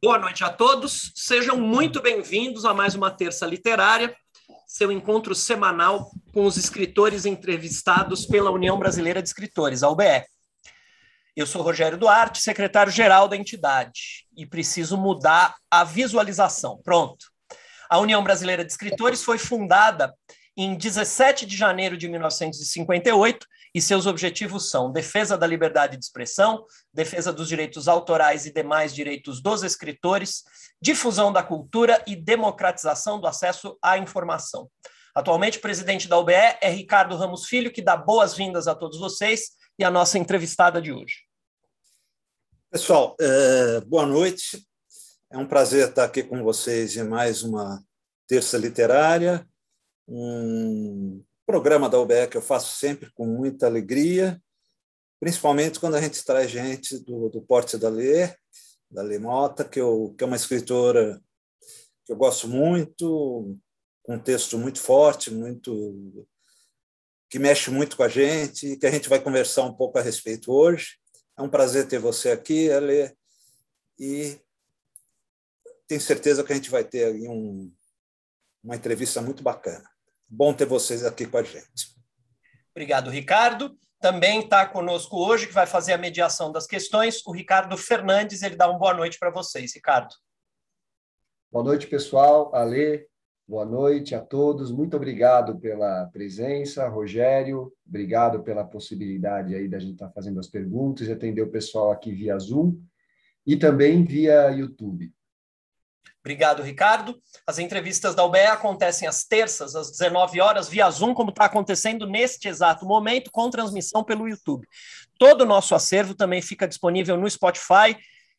Boa noite a todos, sejam muito bem-vindos a mais uma Terça Literária, seu encontro semanal com os escritores entrevistados pela União Brasileira de Escritores, a UBE. Eu sou Rogério Duarte, secretário-geral da entidade, e preciso mudar a visualização. Pronto. A União Brasileira de Escritores foi fundada em 17 de janeiro de 1958 e seus objetivos são defesa da liberdade de expressão, defesa dos direitos autorais e demais direitos dos escritores, difusão da cultura e democratização do acesso à informação. Atualmente, presidente da UBE é Ricardo Ramos Filho, que dá boas-vindas a todos vocês e a nossa entrevistada de hoje. Pessoal, é, boa noite. É um prazer estar aqui com vocês em mais uma terça literária, um programa da UBE que eu faço sempre com muita alegria, principalmente quando a gente traz gente do, do Porte da Lê, da Lê Mota, que, eu, que é uma escritora que eu gosto muito, com um texto muito forte, muito que mexe muito com a gente, que a gente vai conversar um pouco a respeito hoje. É um prazer ter você aqui, Ale, e tenho certeza que a gente vai ter aí um, uma entrevista muito bacana. Bom ter vocês aqui com a gente. Obrigado, Ricardo. Também está conosco hoje, que vai fazer a mediação das questões, o Ricardo Fernandes. Ele dá uma boa noite para vocês. Ricardo. Boa noite, pessoal. Ale, boa noite a todos. Muito obrigado pela presença, Rogério. Obrigado pela possibilidade aí da gente estar tá fazendo as perguntas e atender o pessoal aqui via Zoom e também via YouTube. Obrigado, Ricardo. As entrevistas da UBE acontecem às terças, às 19 horas, via Zoom, como está acontecendo neste exato momento, com transmissão pelo YouTube. Todo o nosso acervo também fica disponível no Spotify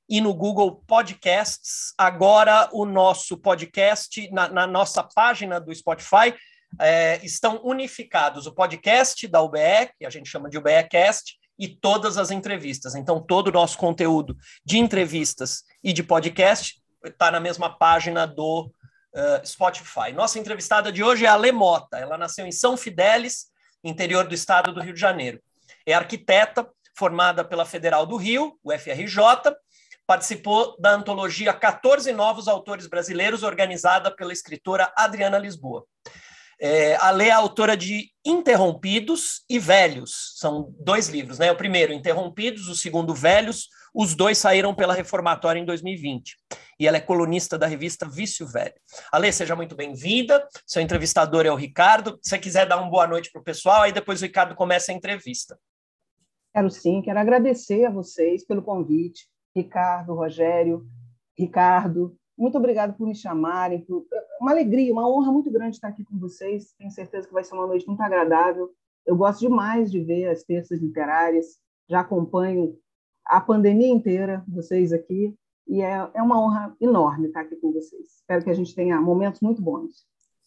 e no Google Podcasts. Agora, o nosso podcast, na, na nossa página do Spotify, é, estão unificados o podcast da UBE, que a gente chama de UBEcast, e todas as entrevistas. Então, todo o nosso conteúdo de entrevistas e de podcast está na mesma página do uh, Spotify. Nossa entrevistada de hoje é a Lemota. Ela nasceu em São Fidélis, interior do estado do Rio de Janeiro. É arquiteta, formada pela Federal do Rio, UFRJ, participou da antologia 14 Novos Autores Brasileiros, organizada pela escritora Adriana Lisboa. É, a Lê é autora de Interrompidos e Velhos, são dois livros, né? O primeiro, Interrompidos, o segundo, Velhos, os dois saíram pela Reformatória em 2020. E ela é colunista da revista Vício Velho. Alê, seja muito bem-vinda. Seu entrevistador é o Ricardo. Se você quiser dar uma boa noite para o pessoal, aí depois o Ricardo começa a entrevista. Quero sim, quero agradecer a vocês pelo convite. Ricardo, Rogério, Ricardo, muito obrigado por me chamarem. Por... Uma alegria, uma honra muito grande estar aqui com vocês. Tenho certeza que vai ser uma noite muito agradável. Eu gosto demais de ver as terças literárias. Já acompanho a pandemia inteira vocês aqui. E é, é uma honra enorme estar aqui com vocês. Espero que a gente tenha momentos muito bons.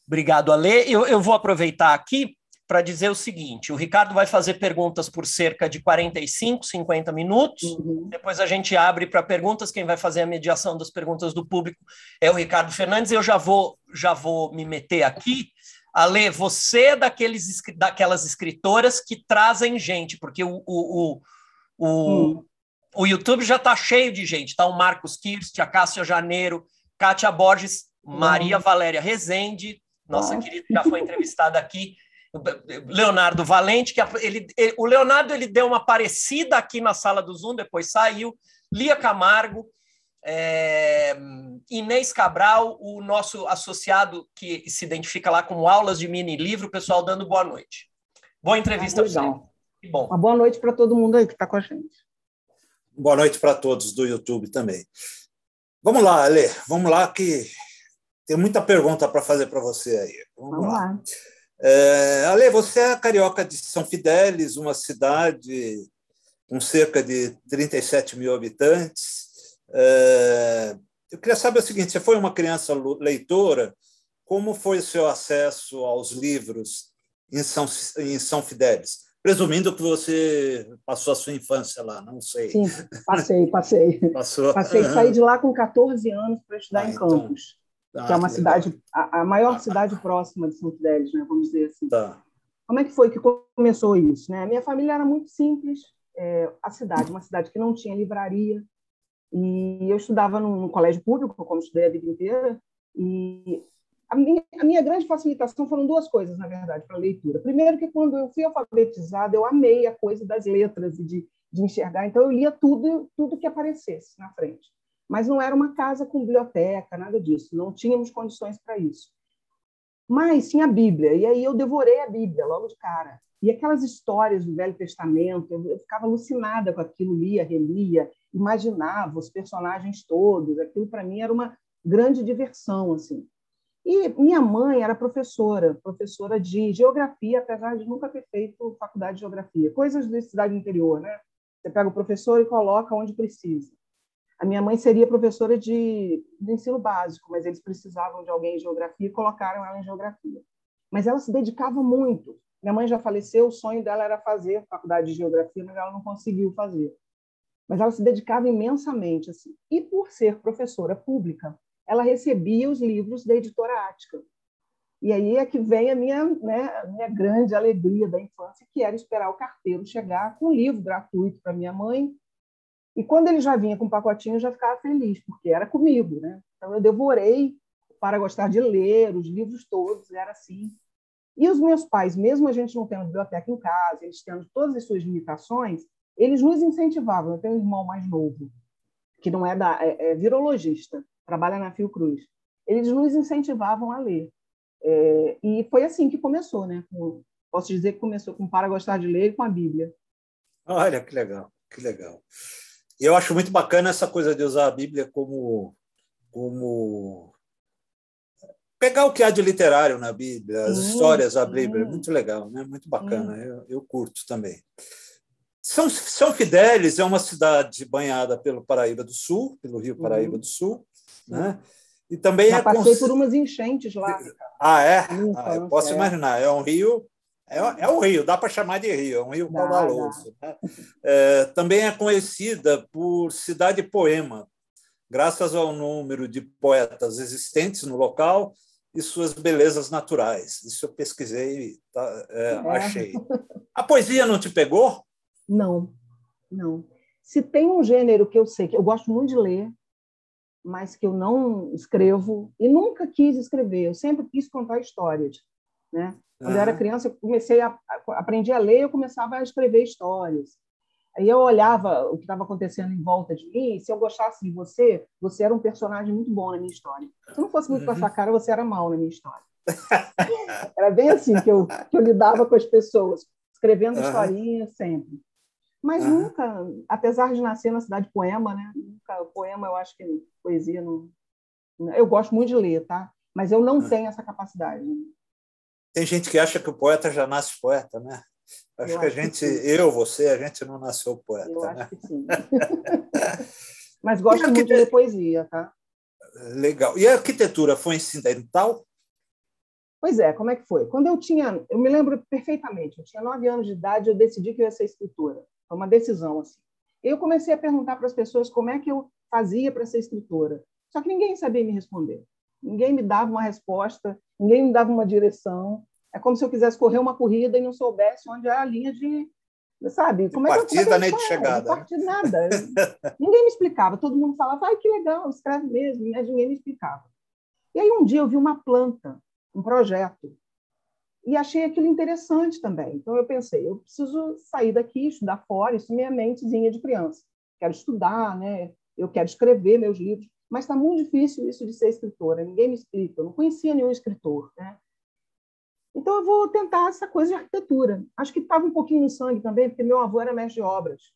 Obrigado, Ale. Eu, eu vou aproveitar aqui para dizer o seguinte: o Ricardo vai fazer perguntas por cerca de 45, 50 minutos. Uhum. Depois a gente abre para perguntas. Quem vai fazer a mediação das perguntas do público é o Ricardo Fernandes. Eu já vou, já vou me meter aqui. Ale, você é daqueles, daquelas escritoras que trazem gente, porque o, o, o, o, o YouTube já está cheio de gente. Tá o Marcos Kirst, a Cássia Janeiro, Kátia Borges, Maria uhum. Valéria Rezende, nossa querida, já foi entrevistada aqui. Leonardo Valente, que ele, ele, o Leonardo ele deu uma parecida aqui na sala do Zoom, depois saiu. Lia Camargo, é, Inês Cabral, o nosso associado que se identifica lá como aulas de mini livro, o pessoal dando boa noite. Boa entrevista. Ah, bom. Uma boa noite para todo mundo aí que está com a gente. Boa noite para todos do YouTube também. Vamos lá, Ale, vamos lá que tem muita pergunta para fazer para você aí. Vamos, vamos lá. lá. É, Ale, você é carioca de São Fidélis, uma cidade com cerca de 37 mil habitantes. É, eu queria saber o seguinte: você foi uma criança leitora? Como foi o seu acesso aos livros em São, em São Fidélis? Presumindo que você passou a sua infância lá, não sei. Sim, passei, passei. Passou. Passei, uhum. saí de lá com 14 anos para estudar ah, em então. Campos. Ah, que é uma que cidade, a, a, maior cidade próxima de São Fidélis, né, vamos dizer assim. Tá. Como é que foi que começou isso? Né? A minha família era muito simples, é, a cidade, uma cidade que não tinha livraria, E eu estudava num, num colégio público, como estudei a vida inteira, e a minha, a minha, grande facilitação foram duas coisas, na verdade, para a leitura. Primeiro, que quando eu fui alfabetizada, eu amei a coisa das letras e de, de enxergar, então eu lia tudo, tudo que aparecesse na frente. Mas não era uma casa com biblioteca, nada disso, não tínhamos condições para isso. Mas tinha a Bíblia, e aí eu devorei a Bíblia logo de cara. E aquelas histórias do Velho Testamento, eu, ficava alucinada com aquilo, lia, relia, imaginava os personagens todos, aquilo para mim era uma grande diversão, assim. E minha mãe era professora, professora de geografia, apesar de nunca ter feito faculdade de geografia. Coisas da cidade interior, né? Você pega o professor e coloca onde precisa. A minha mãe seria professora de, de ensino básico, mas eles precisavam de alguém em geografia e colocaram ela em geografia. Mas ela se dedicava muito. Minha mãe já faleceu, o sonho dela era fazer faculdade de geografia, mas ela não conseguiu fazer. Mas ela se dedicava imensamente assim. E por ser professora pública, ela recebia os livros da editora Ática. E aí é que vem a minha, né, a minha grande alegria da infância, que era esperar o carteiro chegar com um livro gratuito para minha mãe. E quando ele já vinha com um pacotinho, eu já ficava feliz, porque era comigo. Né? Então eu devorei para gostar de ler os livros todos, era assim. E os meus pais, mesmo a gente não tendo biblioteca em casa, eles tendo todas as suas limitações, eles nos incentivavam. Eu tenho um irmão mais novo, que não é da é, é virologista trabalha na Fiocruz. Eles nos incentivavam a ler. É, e foi assim que começou, né? Com, posso dizer que começou com Para Gostar de Ler e com a Bíblia. Olha, que legal, que legal. Eu acho muito bacana essa coisa de usar a Bíblia como, como pegar o que há de literário na Bíblia, as histórias da Bíblia, é muito legal, né? muito bacana, eu, eu, curto também. São, São Fidélis é uma cidade banhada pelo Paraíba do Sul, pelo Rio Paraíba uhum. do Sul, né? E também Já é passei por umas enchentes lá. Ah, é? Ah, eu posso é. imaginar. É um rio, é, é um rio, dá para chamar de rio, é um rio caudaloso. Né? É, também é conhecida por cidade poema, graças ao número de poetas existentes no local e suas belezas naturais. Isso eu pesquisei, tá, é, é. achei. A poesia não te pegou? Não, não. Se tem um gênero que eu sei que eu gosto muito de ler, mas que eu não escrevo e nunca quis escrever. Eu sempre quis contar histórias, né? Quando uhum. eu era criança, eu comecei a, aprendi a ler, eu começava a escrever histórias. Aí eu olhava o que estava acontecendo em volta de mim, e se eu gostasse de você, você era um personagem muito bom na minha história. Se eu não fosse muito com a sua uhum. cara, você era mal na minha história. era bem assim que eu, que eu lidava com as pessoas, escrevendo uhum. historinhas sempre. Mas nunca, apesar de nascer na cidade poema, né? Nunca, poema eu acho que poesia não. Eu gosto muito de ler, tá? Mas eu não uhum. tenho essa capacidade. Tem gente que acha que o poeta já nasce poeta, né? Acho eu que a gente, eu, você, a gente não nasceu poeta. Eu né? acho que sim. Mas gosto muito de ler poesia, tá? Legal. E a arquitetura foi incidental? Pois é, como é que foi? Quando eu tinha, eu me lembro perfeitamente, eu tinha nove anos de idade, eu decidi que eu ia ser escritora. Foi uma decisão assim. Eu comecei a perguntar para as pessoas como é que eu fazia para ser escritora. Só que ninguém sabia me responder. Ninguém me dava uma resposta, ninguém me dava uma direção. É como se eu quisesse correr uma corrida e não soubesse onde é a linha de, sabe? Como de é partida que, nem de chegada. De partida, nada. ninguém me explicava. Todo mundo falava, ai, que legal, escreve mesmo. Mas ninguém me explicava. E aí um dia eu vi uma planta, um projeto, e achei aquilo interessante também. Então eu pensei, eu preciso sair daqui, estudar fora, isso é minha mentezinha de criança. Quero estudar, né? Eu quero escrever meus livros, mas está muito difícil isso de ser escritora. Ninguém me explica. Eu não conhecia nenhum escritor, né? Então eu vou tentar essa coisa de arquitetura. Acho que estava um pouquinho no sangue também, porque meu avô era mestre de obras.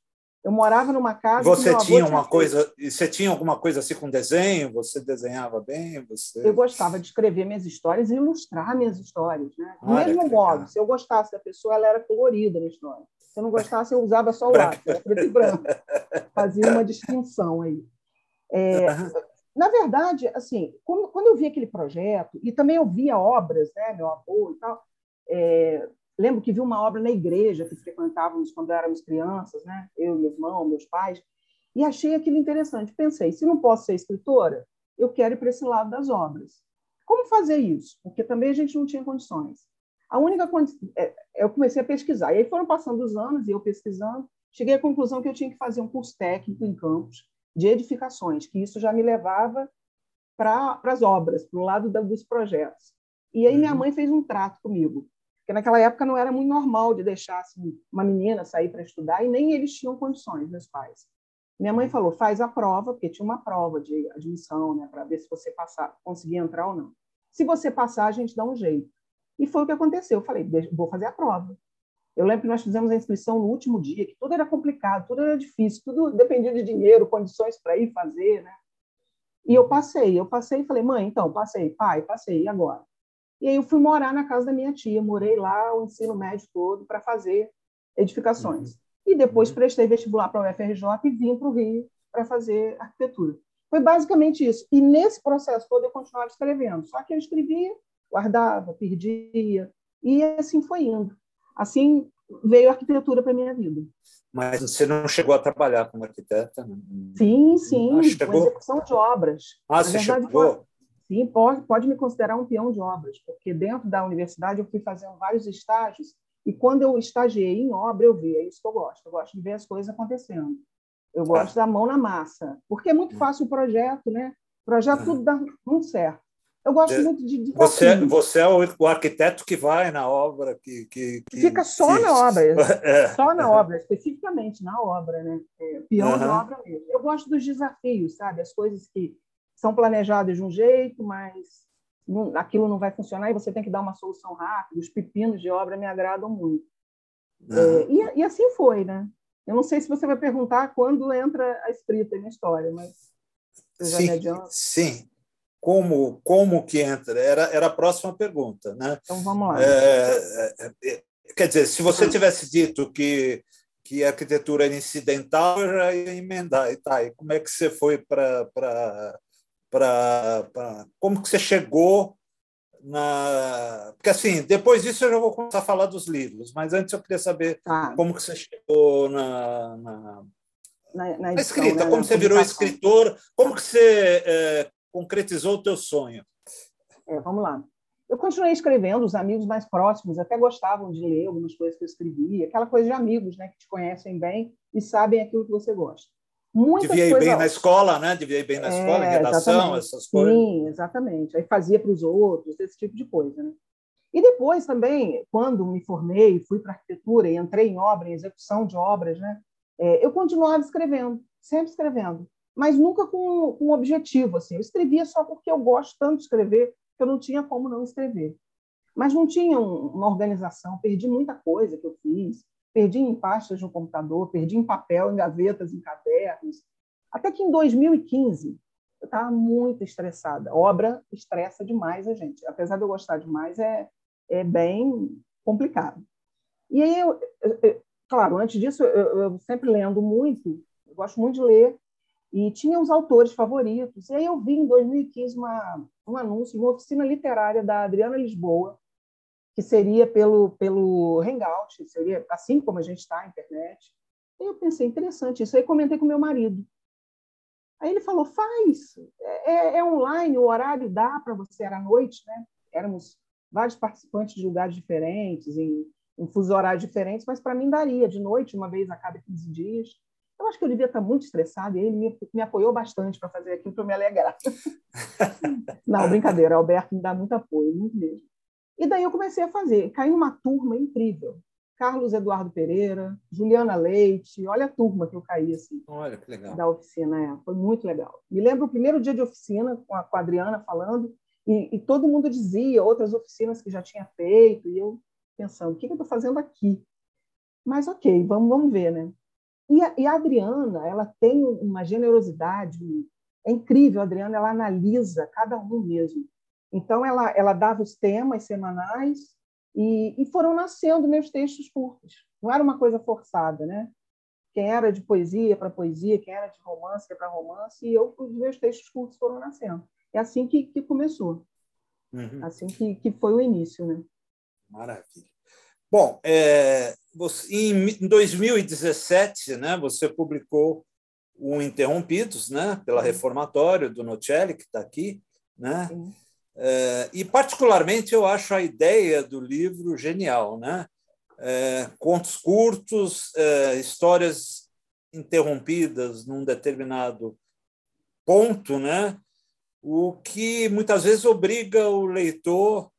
Eu morava numa casa. Você tinha uma coisa, você tinha alguma coisa assim com desenho? Você desenhava bem? Você... Eu gostava de escrever minhas histórias e ilustrar minhas histórias, né? Do mesmo modo, se eu gostasse da pessoa, ela era colorida na história. Se eu não gostasse, eu usava só o lápis, preto e branco. Fazia uma distinção aí. É, na verdade, assim, quando eu vi aquele projeto e também eu via obras, né, meu avô e tal, é, lembro que vi uma obra na igreja que frequentávamos quando éramos crianças, né? Eu, meu irmão, meus pais, e achei aquilo interessante. Pensei, se não posso ser escritora, eu quero ir para esse lado das obras. Como fazer isso? Porque também a gente não tinha condições. A única condição, é, eu comecei a pesquisar. E aí foram passando os anos e eu pesquisando, cheguei à conclusão que eu tinha que fazer um curso técnico em campos. de edificações, que isso já me levava para as obras, para o lado da, dos projetos. E aí minha uhum. mãe fez um trato comigo, porque naquela época não era muito normal de deixar assim, uma menina sair para estudar e nem eles tinham condições, meus pais. Minha mãe falou, faz a prova, porque tinha uma prova de admissão, né, para ver se você passar, conseguir entrar ou não. Se você passar, a gente dá um jeito. E foi o que aconteceu. Eu falei, vou fazer a prova. Eu lembro que nós fizemos a inscrição no último dia, que tudo era complicado, tudo era difícil, tudo dependia de dinheiro, condições para ir fazer, né? E eu passei, eu passei e falei, mãe, então, passei, pai, passei, e agora? E aí eu fui morar na casa da minha tia, morei lá o ensino médio todo para fazer edificações. Uhum. E depois uhum. prestei vestibular para o UFRJ e vim para o Rio para fazer arquitetura. Foi basicamente isso. E nesse processo todo eu continuava escrevendo. Só que eu escrevia, guardava, perdia, e assim foi indo. Assim veio a arquitetura para minha vida. Mas você não chegou a trabalhar como arquiteta? Sim, sim, ah, com execução de obras. Ah, Na você verdade, chegou? Sim, pode, pode me considerar um peão de obras, porque dentro da universidade eu fui fazendo vários estágios e quando eu estagiei em obra, eu vi, é isso que eu gosto, eu gosto de ver as coisas acontecendo. Eu gosto ah. da mão na massa, porque é muito fácil o projeto, né? O projeto tudo dá muito certo. Eu gosto é, muito de. de você, você é o, o, arquiteto que vai na obra, que. que, que Fica só que... na obra, é. só na obra, especificamente na obra, né? É, peão uhum. de obra mesmo. Eu gosto dos desafios, sabe? As coisas que são planejadas de um jeito, mas não, aquilo não vai funcionar e você tem que dar uma solução rápida. Os pepinos de obra me agradam muito. É, e, e, assim foi, né? Eu não sei se você vai perguntar quando entra a escrita na história, mas. Sim, sim como como que entra era era a próxima pergunta né então vamos lá é, é, é, quer dizer se você tivesse dito que que a arquitetura era incidental eu já ia emendar e tá e como é que você foi para para como que você chegou na porque assim depois disso eu já vou começar a falar dos livros mas antes eu queria saber ah. como que você chegou na, na na, na, escrita, né? como você virou escritor, como que você é, concretizou o teu sonho? É, vamos lá. Eu continuei escrevendo, os amigos mais próximos até gostavam de ler algumas coisas que eu escrevia, aquela coisa de amigos, né, que te conhecem bem e sabem aquilo que você gosta. Muitas Devia ir coisas... bem na escola, né? Devia ir bem na é, escola, em redação, exatamente. essas coisas. Sim, exatamente. Aí fazia para os outros, esse tipo de coisa, né? E depois também, quando me formei, fui para arquitetura e entrei em obra, em execução de obras, né? É, eu continuava escrevendo, sempre escrevendo mas nunca com, com um objetivo. Assim. Eu escrevia só porque eu gosto tanto de escrever que eu não tinha como não escrever. Mas não tinha um, uma organização, perdi muita coisa que eu fiz, perdi em pastas no computador, perdi em papel, em gavetas, em cadernos. Até que em 2015 eu estava muito estressada. Obra estressa demais a gente. Apesar de eu gostar demais, é, é bem complicado. E aí, eu, eu, claro, antes disso, eu, eu sempre lendo muito, eu gosto muito de ler, e tinha os autores favoritos. E aí eu vi em 2015 uma, um anúncio, uma oficina literária da Adriana Lisboa, que seria pelo, pelo Hangout, seria assim como a gente está na internet. E eu pensei, interessante isso. Aí comentei com meu marido. Aí ele falou, faz, é, é, é online, o horário dá para você, era à noite, né? Éramos vários participantes de lugares diferentes, em, em fuso horários diferentes, mas para mim daria, de noite, uma vez a cada 15 dias. Eu acho que eu devia estar muito estressada e ele me, me apoiou bastante para fazer aquilo para me alegrar. Não, brincadeira, Alberto me dá muito apoio, muito mesmo. E daí eu comecei a fazer. Caiu uma turma incrível. Carlos Eduardo Pereira, Juliana Leite, olha a turma que eu caí assim. Olha que legal. Da oficina, é, foi muito legal. Me lembro o primeiro dia de oficina com a, com a Adriana falando e, e, todo mundo dizia outras oficinas que já tinha feito e eu pensando, o que, que eu estou fazendo aqui? Mas ok, vamos, vamos ver, né? E a, e a Adriana, ela tem uma generosidade, é incrível, a Adriana, ela analisa cada um mesmo. Então, ela, ela dava os temas semanais e, e foram nascendo meus textos curtos. Não era uma coisa forçada, né? Quem era de poesia para poesia, quem era de romance para romance, e eu, os meus textos curtos foram nascendo. É assim que, que começou. Uhum. Assim que, que foi o início, né? Maravilha. Bom, é, você, em 2017, né, você publicou o Interrompidos, né, pela Reformatório, do Nocelli, que está aqui. Né? É, e, particularmente, eu acho a ideia do livro genial. Né? É, contos curtos, é, histórias interrompidas num determinado ponto, né? o que muitas vezes obriga o leitor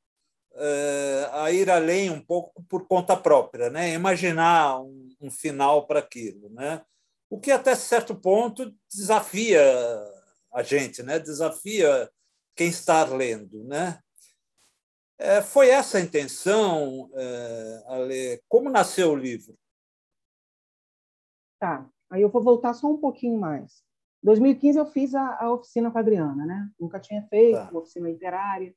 eh, a ir além um pouco por conta própria, né? imaginar um, um final para aquilo. Né? O que, até certo ponto, desafia a gente, né? desafia quem está lendo. Né? É, foi essa a intenção, é, Ale? Como nasceu o livro? Tá, aí eu vou voltar só um pouquinho mais. Em 2015 eu fiz a, a, oficina com a Adriana, né? Nunca tinha feito tá. uma oficina literária.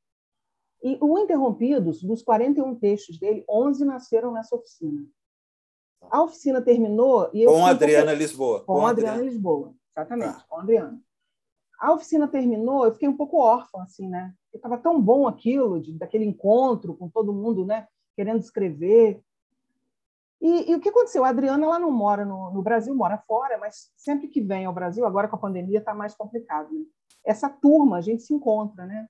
E o Interrompidos, dos 41 textos dele, 11 nasceram nessa oficina. Tá. A oficina terminou e eu com a Adriana Lisboa. Com, com a Adriana, Adriana Lisboa, exatamente, tá. com a Adriana. A oficina terminou, eu fiquei um pouco órfã, assim, né? Estava tão bom aquilo, de, daquele encontro com todo mundo, né? Querendo escrever. E, e, o que aconteceu? A Adriana ela não mora no, no, Brasil, mora fora, mas sempre que vem ao Brasil, agora com a pandemia está mais complicado. Né? Essa turma, a gente se encontra, né?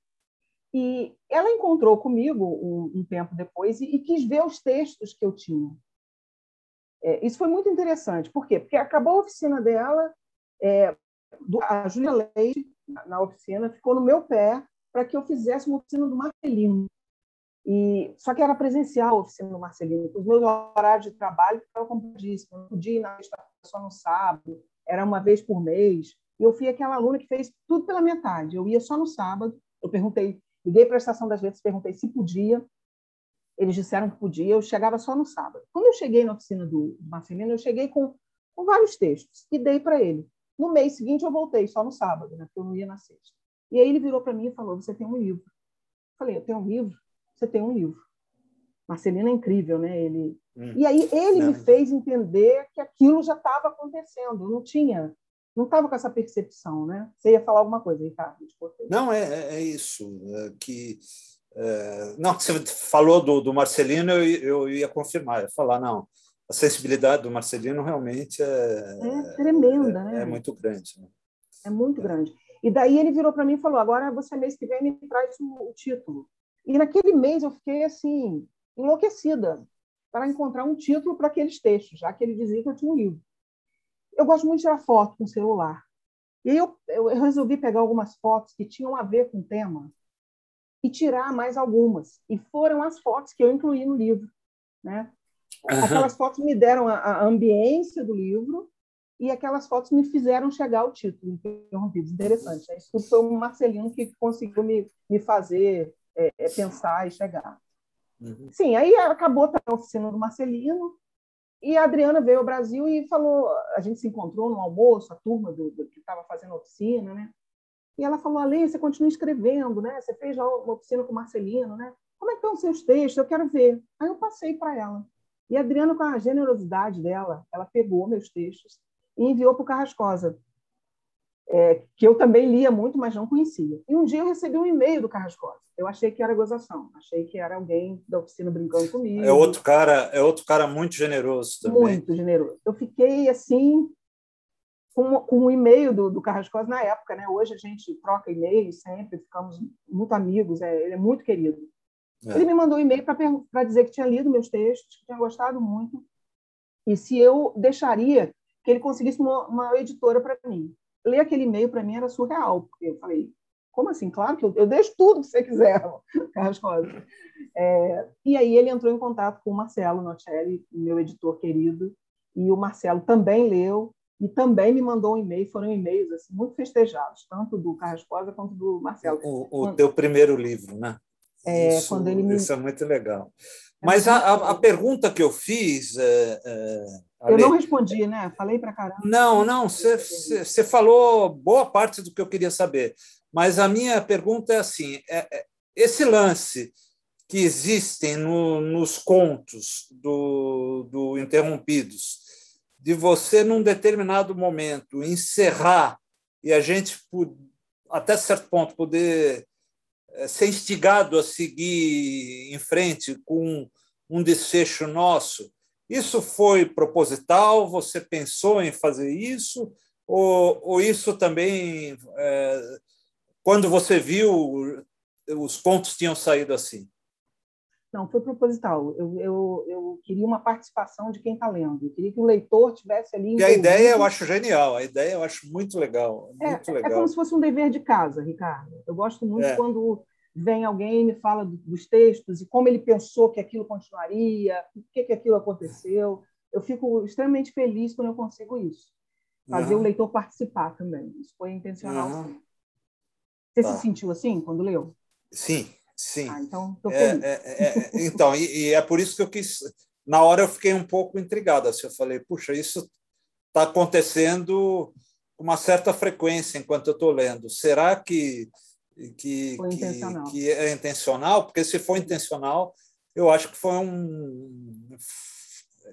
E ela encontrou comigo um, um tempo depois e, e, quis ver os textos que eu tinha. É, isso foi muito interessante. Por quê? Porque acabou a oficina dela, é, a Júlia Leite, na, na, oficina, ficou no meu pé para que eu fizesse uma oficina do Marcelino. E, só que era presencial a oficina do Marcelino. Os meus horários de trabalho estavam complicadíssimos. Não podia ir na só no sábado, era uma vez por mês. E eu fui aquela aluna que fez tudo pela metade. Eu ia só no sábado. Eu perguntei, liguei para a Estação das Letras, perguntei se podia. Eles disseram que podia. Eu chegava só no sábado. Quando eu cheguei na oficina do Marcelino, eu cheguei com, com vários textos e dei para ele. No mês seguinte, eu voltei só no sábado, né, porque eu não ia na sexta. E aí ele virou para mim e falou: Você tem um livro. Eu falei: Eu tenho um livro? Você tem um livro. Marcelino é incrível, né? Ele... Hum. E aí ele não. me fez entender que aquilo já estava acontecendo. Eu não tinha, não estava com essa percepção, né? Você ia falar alguma coisa, Ricardo? Não, é, é, é isso. É que é, não, você falou do, do Marcelino, eu, eu ia confirmar, ia falar, não, a sensibilidade do Marcelino realmente é, é tremenda, né? É muito grande. Né? É muito grande. E daí ele virou para mim e falou: agora você mês que vem me traz o, o título. E naquele mês eu fiquei assim enlouquecida para encontrar um título para aqueles textos, já que ele dizia que eu tinha um livro. Eu gosto muito de tirar foto com celular. E eu, eu resolvi pegar algumas fotos que tinham a ver com o tema e tirar mais algumas. E foram as fotos que eu incluí no livro, né? Aquelas fotos me deram a, a, ambiência do livro e aquelas fotos me fizeram chegar ao título, Interrompidos. Interessante. Né? Isso foi o Marcelino que conseguiu me, me fazer é, é pensar e chegar. Uhum. Sim, aí acabou a oficina do Marcelino e a Adriana veio ao Brasil e falou, a gente se encontrou no almoço, a turma do, do que estava fazendo a oficina, né? E ela falou, Ale, você continua escrevendo, né? Você fez já uma oficina com o Marcelino, né? Como é que estão os seus textos? Eu quero ver. Aí eu passei para ela. E a Adriana, com a generosidade dela, ela pegou meus textos e enviou para o Carrascosa, é, que eu também lia muito, mas não conhecia. E um dia eu recebi um e-mail do Carrascosa. Eu achei que era gozação, achei que era alguém da oficina brincando comigo. É outro cara, é outro cara muito generoso também. Muito generoso. Eu fiquei assim com, com um e-mail do, do Carrascosa na época, né? Hoje a gente troca e-mails sempre, ficamos muito amigos. É, ele é muito querido. É. Ele me mandou um e-mail para dizer que tinha lido meus textos, que tinha gostado muito, e se eu deixaria que ele conseguisse uma, uma editora para mim. Ler aquele e-mail para mim era surreal, porque eu falei, como assim? Claro que eu, eu deixo tudo que você quiser, Carlos Rosa. É, e aí ele entrou em contato com o Marcelo Nocelli, meu editor querido, e o Marcelo também leu e também me mandou um e-mail, foram e-mails assim, muito festejados, tanto do Carlos Rosa quanto do Marcelo. O, o quando, teu primeiro livro, né? É, isso, quando ele me... isso é muito legal. É Mas a, a, a, pergunta que eu fiz. É, é, eu não respondi, né? Falei para caramba. Não, não, você falou boa parte do que eu queria saber. Mas a minha pergunta é assim: é, é, esse lance que existem no, nos contos do, do Interrompidos, de você, num determinado momento, encerrar e a gente, até certo ponto, poder ser instigado a seguir em frente com um desfecho nosso. Isso foi proposital? Você pensou em fazer isso? Ou, ou isso também, é, quando você viu, os contos tinham saído assim? Não, foi proposital. Eu, eu, eu queria uma participação de quem está lendo. Eu queria que o leitor tivesse ali. E a ideia eu acho genial, a ideia eu acho muito legal. É, muito é, legal. é como se fosse um dever de casa, Ricardo. Eu gosto muito é. quando vem alguém e me fala dos textos e como ele pensou que aquilo continuaria, por que, que aquilo aconteceu. Eu fico extremamente feliz quando eu consigo isso. Fazer uhum. o leitor participar também. Isso foi intencional. Uhum. Você tá. se sentiu assim quando leu? Sim, sim. Ah, então, tô é, é, é, então e, e, é por isso que eu quis. Na hora eu fiquei um pouco intrigado. Assim, eu falei, puxa, isso está acontecendo com uma certa frequência enquanto eu estou lendo. Será que que, que, que, é intencional, porque se for intencional, eu acho que foi um.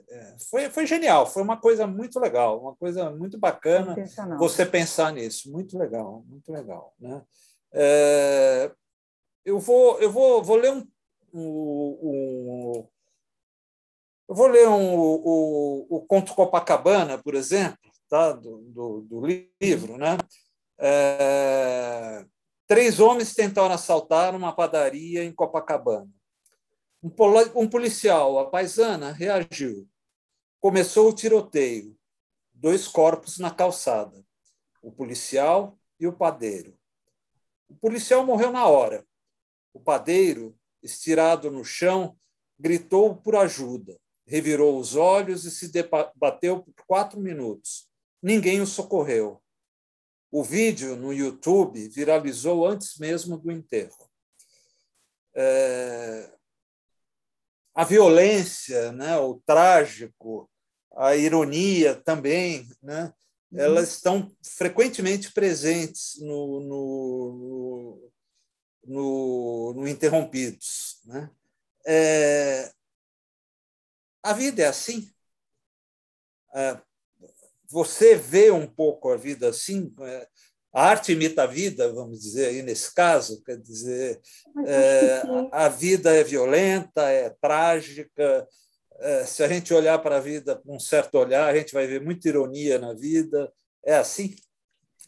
É, foi, foi genial, foi uma coisa muito legal, uma coisa muito bacana você pensar nisso, muito legal, muito legal. Né? É, eu vou, eu vou, vou ler um, um, um eu vou ler um, o, o Conto Copacabana, por exemplo, tá? do, do, do livro, né? É, Três homens tentaram assaltar uma padaria em Copacabana. Um policial, a paisana, reagiu. Começou o tiroteio. Dois corpos na calçada: o policial e o padeiro. O policial morreu na hora. O padeiro, estirado no chão, gritou por ajuda, revirou os olhos e se debateu por quatro minutos. Ninguém o socorreu. O vídeo no YouTube viralizou antes mesmo do enterro. É... A violência, né, o trágico, a ironia também, né, uhum. elas estão frequentemente presentes no, no, no, no Interrompidos. Né? É... A vida é assim. É, você vê um pouco a vida assim, é, a arte imita a vida, vamos dizer aí nesse caso, quer dizer, é, a vida é violenta, é trágica. É, se a gente olhar para a vida com um certo olhar, a gente vai ver muita ironia na vida. É assim?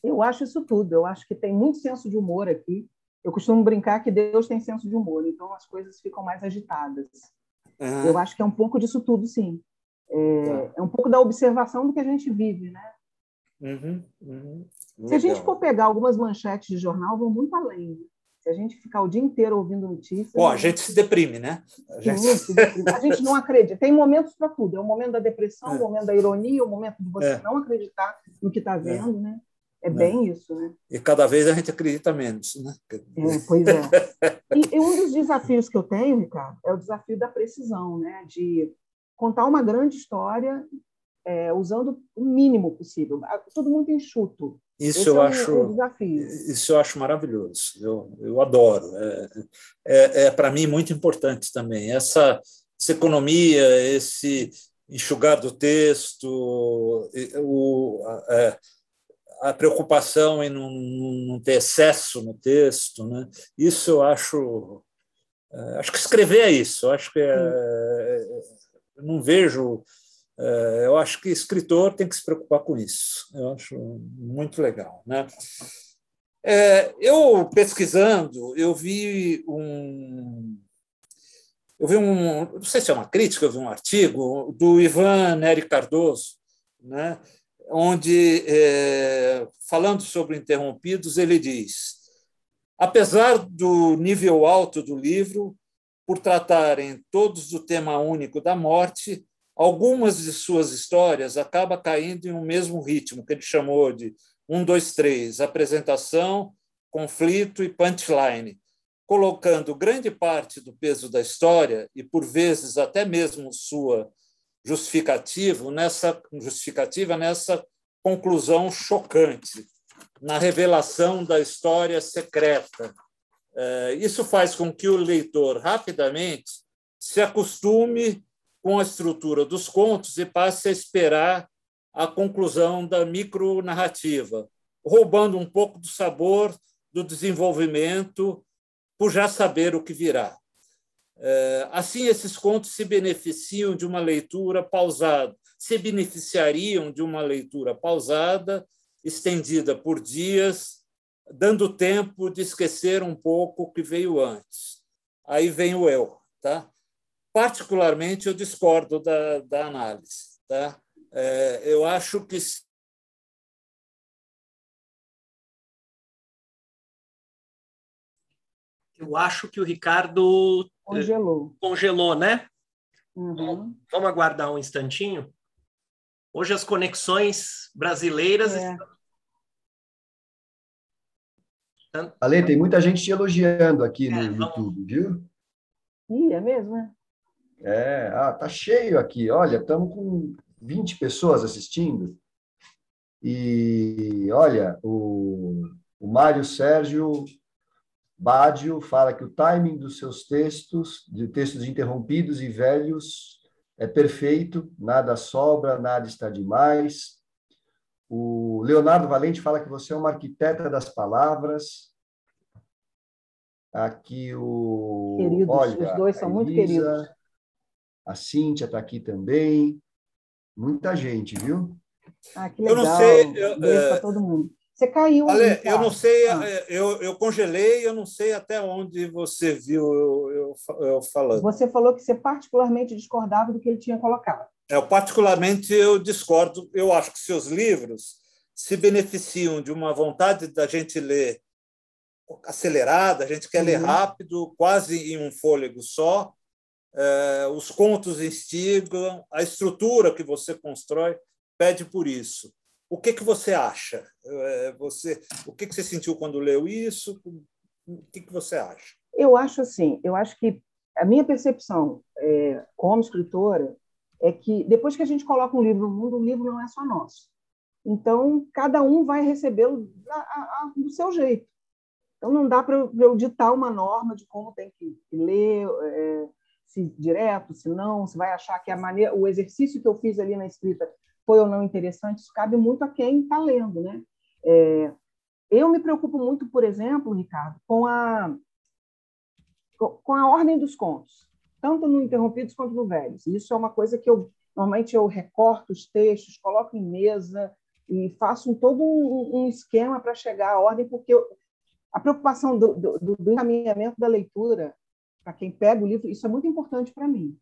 Eu acho isso tudo. Eu acho que tem muito senso de humor aqui. Eu costumo brincar que Deus tem senso de humor, então as coisas ficam mais agitadas. Uhum. Eu acho que é um pouco disso tudo, sim. É, tá. é um pouco da observação do que a gente vive, né? Uhum, uhum. Se a gente for pegar algumas manchetes de jornal, vão muito além. Se a gente ficar o dia inteiro ouvindo notícias. Bom, a gente se deprime, né? A gente, se deprime. A gente não acredita. Tem momentos para tudo. É o momento da depressão, é. o momento da ironia, o momento de você é. não acreditar no que está é. vendo, é. né? É bem isso, né? E cada vez a gente acredita menos, né? É, pois é. E, e um dos desafios que eu tenho, Ricardo, é o desafio da precisão, né? De contar uma grande história é, usando o mínimo possível. Todo mundo enxuto. Isso Esse eu é acho. Um desafio. Isso eu acho maravilhoso. Eu, eu adoro. É, é, é para mim muito importante também essa, essa economia, esse enxugar do texto, o, a, é, a preocupação em não, não, ter excesso no texto, né? Isso eu acho. É, acho que escrever é isso. Acho que é, eu não vejo. É, eu acho que escritor tem que se preocupar com isso. Eu acho muito legal. Né? É, eu pesquisando, eu vi um. Eu vi um, não sei se é uma crítica, eu vi um artigo do Ivan Nery Cardoso, né, onde, é, falando sobre Interrompidos, ele diz: apesar do nível alto do livro, por tratarem todos do tema único da morte, algumas de suas histórias acabam caindo em um mesmo ritmo, que ele chamou de um, dois, três, apresentação, conflito e punchline, colocando grande parte do peso da história e, por vezes, até mesmo sua justificativa nessa, justificativa nessa conclusão chocante, na revelação da história secreta, é, isso faz com que o leitor rapidamente se acostume com a estrutura dos contos e passe a esperar a conclusão da micronarrativa, roubando um pouco do sabor do desenvolvimento por já saber o que virá. É, assim, esses contos se beneficiam de uma leitura pausada, se beneficiariam de uma leitura pausada, estendida por dias, dando tempo de esquecer um pouco o que veio antes. Aí vem o eu, tá? particularmente, eu discordo da, da análise. Tá? É, eu acho que Eu acho que o Ricardo eh, congelou, congelou né? Uhum. Vamos aguardar um instantinho. Hoje as conexões brasileiras. É. Ale, tem muita gente te elogiando aqui no É, vamos- YouTube, viu? Ih, é mesmo, né? É, ah, tá cheio aqui. Olha, estamos com 20 pessoas assistindo. E olha, o, o Mário Sérgio Bádio fala que o timing dos seus textos, de textos interrompidos e velhos, é perfeito, nada sobra, nada está demais. O Leonardo Valente fala que você é uma arquiteta das palavras. Aqui o. Queridos, olha, os dois são a muito Elisa, queridos. A Cíntia está aqui também. Muita gente, viu? Ah, que Eu legal. não sei, eu, Beijo para todo mundo. Você caiu Ale, aí, eu não sei, Ah. é, eu, eu congelei, eu não sei até onde você viu eu, eu, eu falando. Você falou que você particularmente discordava do que ele tinha colocado. Eu, particularmente, eu discordo. Eu acho que seus livros se beneficiam de uma vontade da gente ler acelerada, a gente quer ler Uhum. rápido, quase em um fôlego só. É, os contos instigam, a estrutura que você constrói pede por isso. O que, que você acha? É, você, o que, que você sentiu quando leu isso? O que, que você acha? Eu acho assim, eu acho que a minha percepção é, como escritora é que depois que a gente coloca um livro no mundo, o livro não é só nosso. Então, cada um vai recebê-lo do seu jeito. Então, não dá para eu, ditar uma norma de como tem que ler, é, se direto, se não, se vai achar que a maneira, o exercício que eu fiz ali na escrita foi ou não interessante, isso cabe muito a quem está lendo. Né? É, eu me preocupo muito, por exemplo, Ricardo, com a, com a ordem dos contos, tanto no Interrompidos quanto no Velhos. Isso é uma coisa que eu normalmente eu recorto os textos, coloco em mesa e faço todo um, um esquema para chegar à ordem, porque eu, a preocupação do, do, do encaminhamento da leitura para quem pega o livro, isso é muito importante para mim.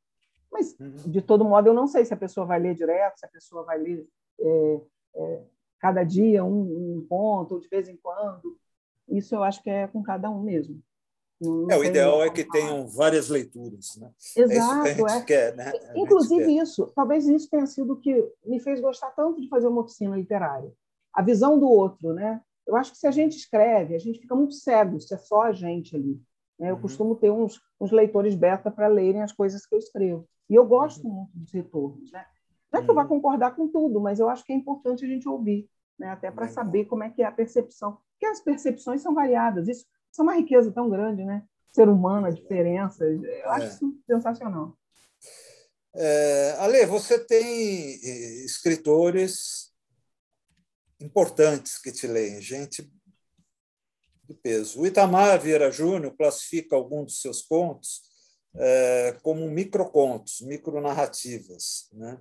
Mas, de todo modo, eu não sei se a pessoa vai ler direto, se a pessoa vai ler é, é, cada dia um, um ponto, ou de vez em quando. Isso eu acho que é com cada um mesmo. Não- É, o ideal é que falar. tenham várias leituras. Né? É isso que a Exato, gente é. quer. Né? A Inclusive quer. isso, talvez isso tenha sido o que me fez gostar tanto de fazer uma oficina literária. A visão do outro, né? Eu acho que se a gente escreve, a gente fica muito cego, se é só a gente ali. Né? Eu Uhum. costumo ter uns, uns leitores beta para lerem as coisas que eu escrevo. E eu gosto muito dos retornos. Né? Não é que eu vá Uhum. concordar com tudo, mas eu acho que é importante a gente ouvir, né? até para Legal. saber como é que é a percepção. Porque as percepções são variadas. Isso, isso é uma riqueza tão grande, né? Ser humano, a diferença. Eu acho É. isso sensacional. É, Ale, você tem eh, escritores importantes que te leem, gente de peso. O Itamar Vieira Júnior classifica alguns dos seus contos eh, como microcontos, micronarrativas. Né?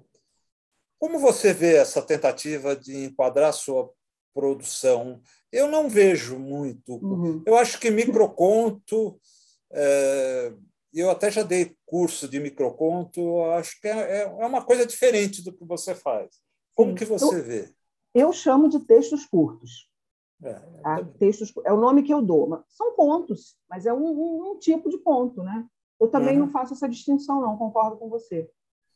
Como você vê essa tentativa de enquadrar sua produção? Eu não vejo muito. Uhum. Eu acho que microconto, é, eu até já dei curso de microconto, eu acho que é, é uma coisa diferente do que você faz. Como Sim. que você vê? Eu chamo de textos curtos. É, tá? Textos, é o nome que eu dou. mas São contos, mas é um, um- um tipo de ponto. Né? Eu também Uhum. não faço essa distinção, não, concordo com você.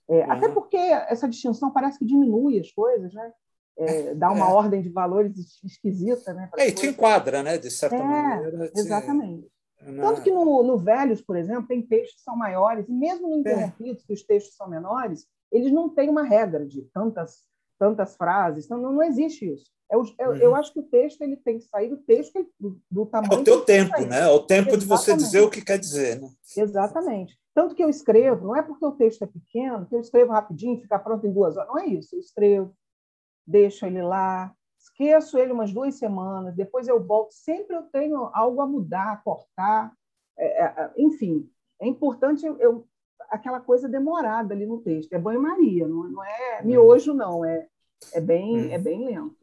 É, Uhum. Até porque essa distinção parece que diminui as coisas, né? É, dá uma É. ordem de valores es- esquisita. Né, É, e te enquadra, né? De certa É, maneira. te- Exatamente. né? Tanto que no, no Velhos, por exemplo, tem textos que são maiores, e mesmo no Interrompidos, que os textos são menores, eles não têm uma regra de tantas, tantas frases, então não, não existe isso. É o- é- Uhum. Eu acho que o texto ele tem que sair do texto, do, do É tamanho. o teu tempo, sair. né? É o tempo de você Exatamente. dizer o que quer dizer. Né? Exatamente. Tanto que eu escrevo, não é porque o texto é pequeno, que eu escrevo rapidinho, fica pronto em duas horas. Não é isso. Eu escrevo, deixo ele lá, esqueço ele umas duas semanas, depois eu volto. Sempre eu tenho algo a mudar, a cortar. É, é, enfim, é importante eu, eu- aquela coisa demorada ali no texto. É banho-maria, não, não é miojo, não. É, é, bem, Hum. é bem lento.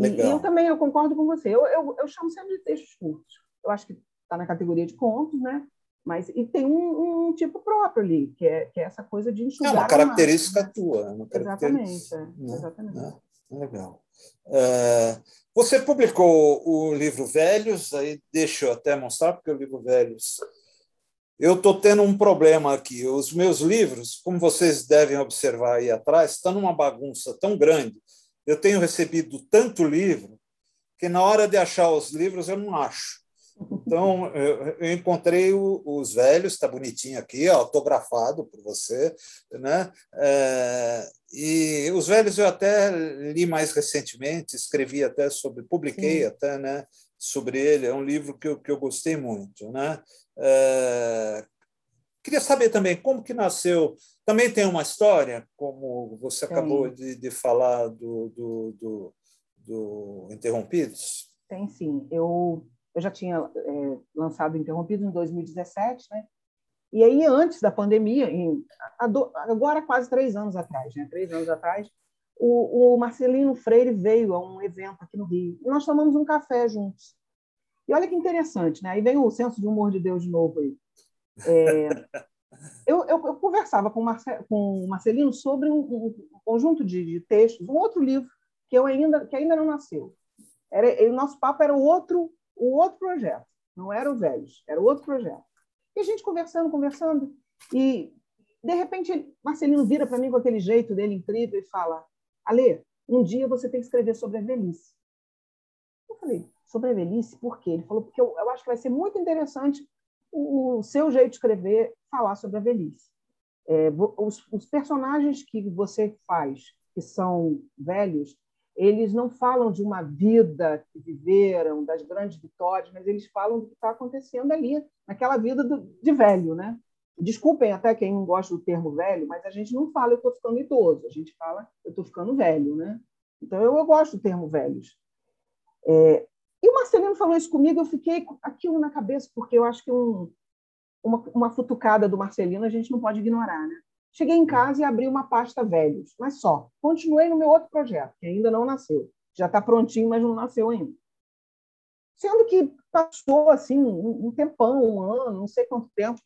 E, Legal. e eu também eu concordo com você. Eu, eu, eu chamo sempre de textos curtos. Eu acho que está na categoria de contos, né? Mas e tem um, um, tipo próprio ali, que é, que é essa coisa de enxugar. É uma característica tua. É uma característica, exatamente. Né? exatamente. Né? Legal. É, você publicou o livro Velhos, aí deixa eu até mostrar, porque o livro Velhos. Eu estou tendo um problema aqui. Os meus livros, como vocês devem observar aí atrás, estão numa bagunça tão grande. Eu tenho recebido tanto livro que na hora de achar os livros eu não acho. Então, eu encontrei os velhos, está bonitinho aqui, autografado por você. Né? É, e os velhos eu até li mais recentemente, escrevi até sobre, publiquei Sim. até né, sobre ele, é um livro que eu, que eu gostei muito. Né? Queria saber também como que nasceu. Também tem uma história, como você acabou de, de, falar do, do, do, do Interrompidos? Tem sim. Eu eu já tinha é, lançado Interrompido em 2017, né? E aí, antes da pandemia, em, agora quase três anos atrás, né? Três anos atrás, o, o, Marcelino Freire veio a um evento aqui no Rio e nós tomamos um café juntos. E olha que interessante, né? Aí vem o senso de humor de Deus de novo aí. É, eu, eu, eu, conversava com, Marce, com o Marcelino sobre um, um conjunto de, de, textos, um outro livro que eu ainda que ainda não nasceu. Era, o nosso papo era outro o outro projeto, não era o Velhos, era o outro projeto. E a gente conversando, conversando, e de repente Marcelino vira para mim com aquele jeito dele incrível e fala: Ale, um dia você tem que escrever sobre a velhice. Eu falei: sobre a velhice? Por quê? Ele falou: porque eu, eu acho que vai ser muito interessante o, o seu jeito de escrever falar sobre a velhice. É, os, os personagens que você faz, que são velhos, eles não falam de uma vida que viveram, das grandes vitórias, mas eles falam do que está acontecendo ali, naquela vida do, de velho. Né? Desculpem até quem não gosta do termo velho, mas a gente não fala eu estou ficando idoso, a gente fala eu estou ficando velho. Né? Então, eu, eu gosto do termo velhos. É, e o Marcelino falou isso comigo, eu fiquei com aquilo na cabeça, porque eu acho que um, uma, uma futucada do Marcelino a gente não pode ignorar. Né? Cheguei em casa e abri uma pasta velhos, mas só. Continuei no meu outro projeto, que ainda não nasceu. Já está prontinho, mas não nasceu ainda. Sendo que passou assim um tempão, um ano, não sei quanto tempo.